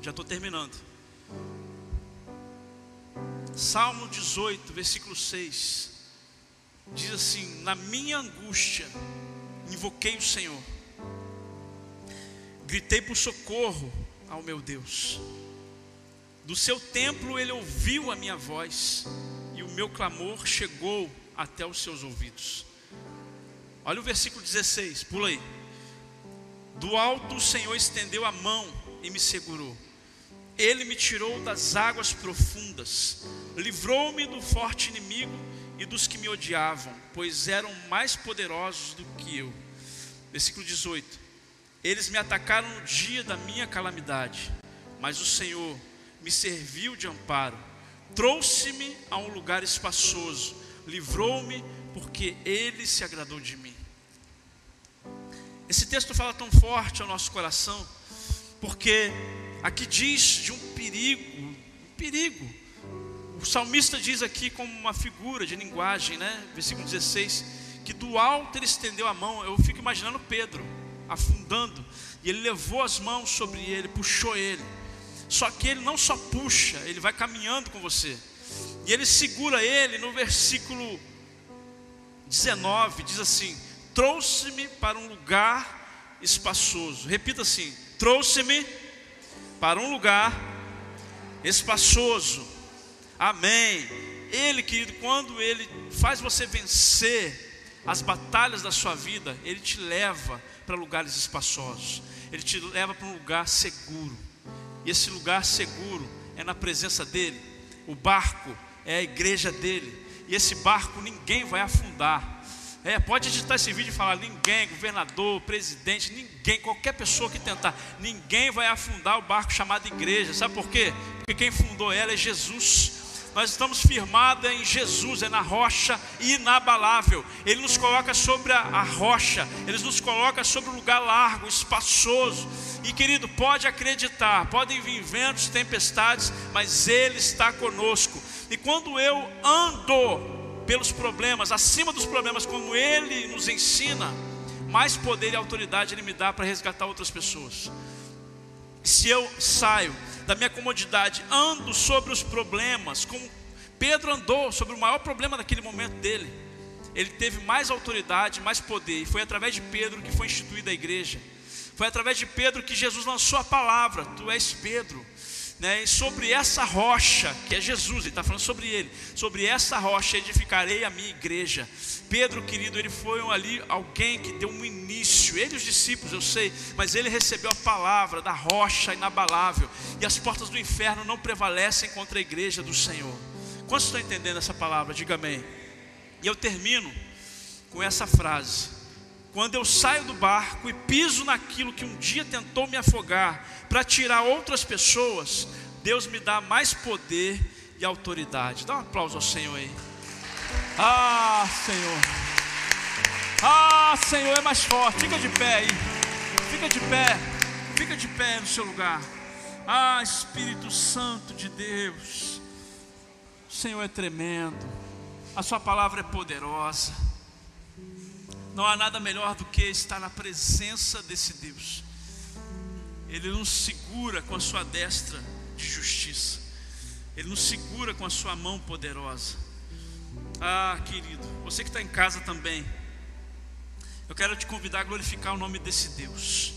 Speaker 1: Já estou terminando. Salmo 18, versículo 6. Diz assim: Na minha angústia, invoquei o Senhor Gritei por socorro ao meu Deus. Do seu templo ele ouviu a minha voz, e o meu clamor chegou até os seus ouvidos. Olha o versículo 16, pula aí. Do alto o Senhor estendeu a mão e me segurou. Ele me tirou das águas profundas, livrou-me do forte inimigo e dos que me odiavam, pois eram mais poderosos do que eu. Versículo 18: eles me atacaram no dia da minha calamidade, mas o Senhor me serviu de amparo, trouxe-me a um lugar espaçoso, livrou-me porque Ele se agradou de mim. Esse texto fala tão forte ao nosso coração, porque aqui diz de um perigo, um perigo. O salmista diz aqui como uma figura de linguagem, né? Versículo 16, que do alto ele estendeu a mão. Eu fico imaginando Pedro afundando, e ele levou as mãos sobre ele, puxou ele. Só que ele não só puxa, ele vai caminhando com você. E ele segura ele no versículo 19, diz assim: Trouxe-me para um lugar espaçoso. Repita assim: Trouxe-me para um lugar espaçoso. Amém. Ele, querido, quando ele faz você vencer as batalhas da sua vida, ele te leva para lugares espaçosos, Ele te leva para um lugar seguro. E esse lugar seguro é na presença dEle. O barco é a igreja dEle. E esse barco ninguém vai afundar. É, pode editar esse vídeo e falar: ninguém, governador, presidente, ninguém, qualquer pessoa que tentar, ninguém vai afundar o barco chamado igreja. Sabe por quê? Porque quem fundou ela é Jesus. Nós estamos firmados em Jesus, é na rocha inabalável. Ele nos coloca sobre a, rocha, Ele nos coloca sobre um lugar largo, espaçoso. E querido, pode acreditar, podem vir ventos, tempestades, mas Ele está conosco. E quando eu ando pelos problemas, acima dos problemas, como Ele nos ensina, mais poder e autoridade Ele me dá para resgatar outras pessoas. Se eu saio da minha comodidade, ando sobre os problemas, como Pedro andou sobre o maior problema daquele momento dele. Ele teve mais autoridade, mais poder, e foi através de Pedro que foi instituída a igreja. Foi através de Pedro que Jesus lançou a palavra: Tu és Pedro. né? E sobre essa rocha, que é Jesus, ele está falando sobre ele, sobre essa rocha edificarei a minha igreja. Pedro, querido, ele foi ali alguém que deu um início, ele e os discípulos, eu sei, mas ele recebeu a palavra da rocha inabalável, e as portas do inferno não prevalecem contra a igreja do Senhor. Quantos estão entendendo essa palavra? Diga amém. E eu termino com essa frase: Quando eu saio do barco e piso naquilo que um dia tentou me afogar, para tirar outras pessoas, Deus me dá mais poder e autoridade. Dá um aplauso ao Senhor aí. Ah, Senhor. Ah, Senhor, é mais forte. Fica de pé aí. Fica de pé. Fica de pé no seu lugar. Ah, Espírito Santo de Deus. O Senhor é tremendo. A Sua palavra é poderosa. Não há nada melhor do que estar na presença desse Deus. Ele nos segura com a sua destra de justiça. Ele nos segura com a sua mão poderosa. Ah, querido, você que está em casa também, eu quero te convidar a glorificar o nome desse Deus.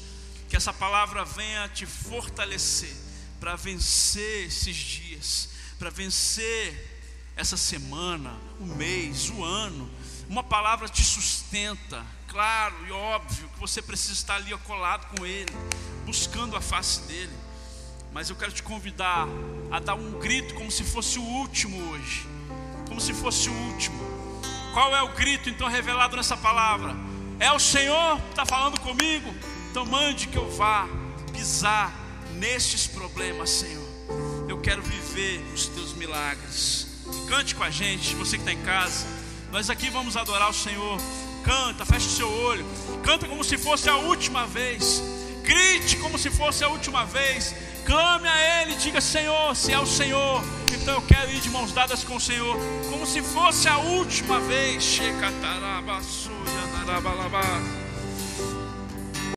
Speaker 1: Que essa palavra venha te fortalecer para vencer esses dias, para vencer essa semana, o mês, o ano. Uma palavra te sustenta, claro e óbvio que você precisa estar ali colado com Ele, buscando a face dele. Mas eu quero te convidar a dar um grito como se fosse o último hoje, como se fosse o último. Qual é o grito então revelado nessa palavra? É o Senhor que está falando comigo? Então mande que eu vá pisar nestes problemas, Senhor. Eu quero viver os teus milagres. Cante com a gente, você que está em casa. Nós aqui vamos adorar o Senhor Canta, feche o seu olho. Canta como se fosse a última vez. Grite como se fosse a última vez. Clame a Ele, diga: Senhor, se é o Senhor, então eu quero ir de mãos dadas com o Senhor, como se fosse a última vez.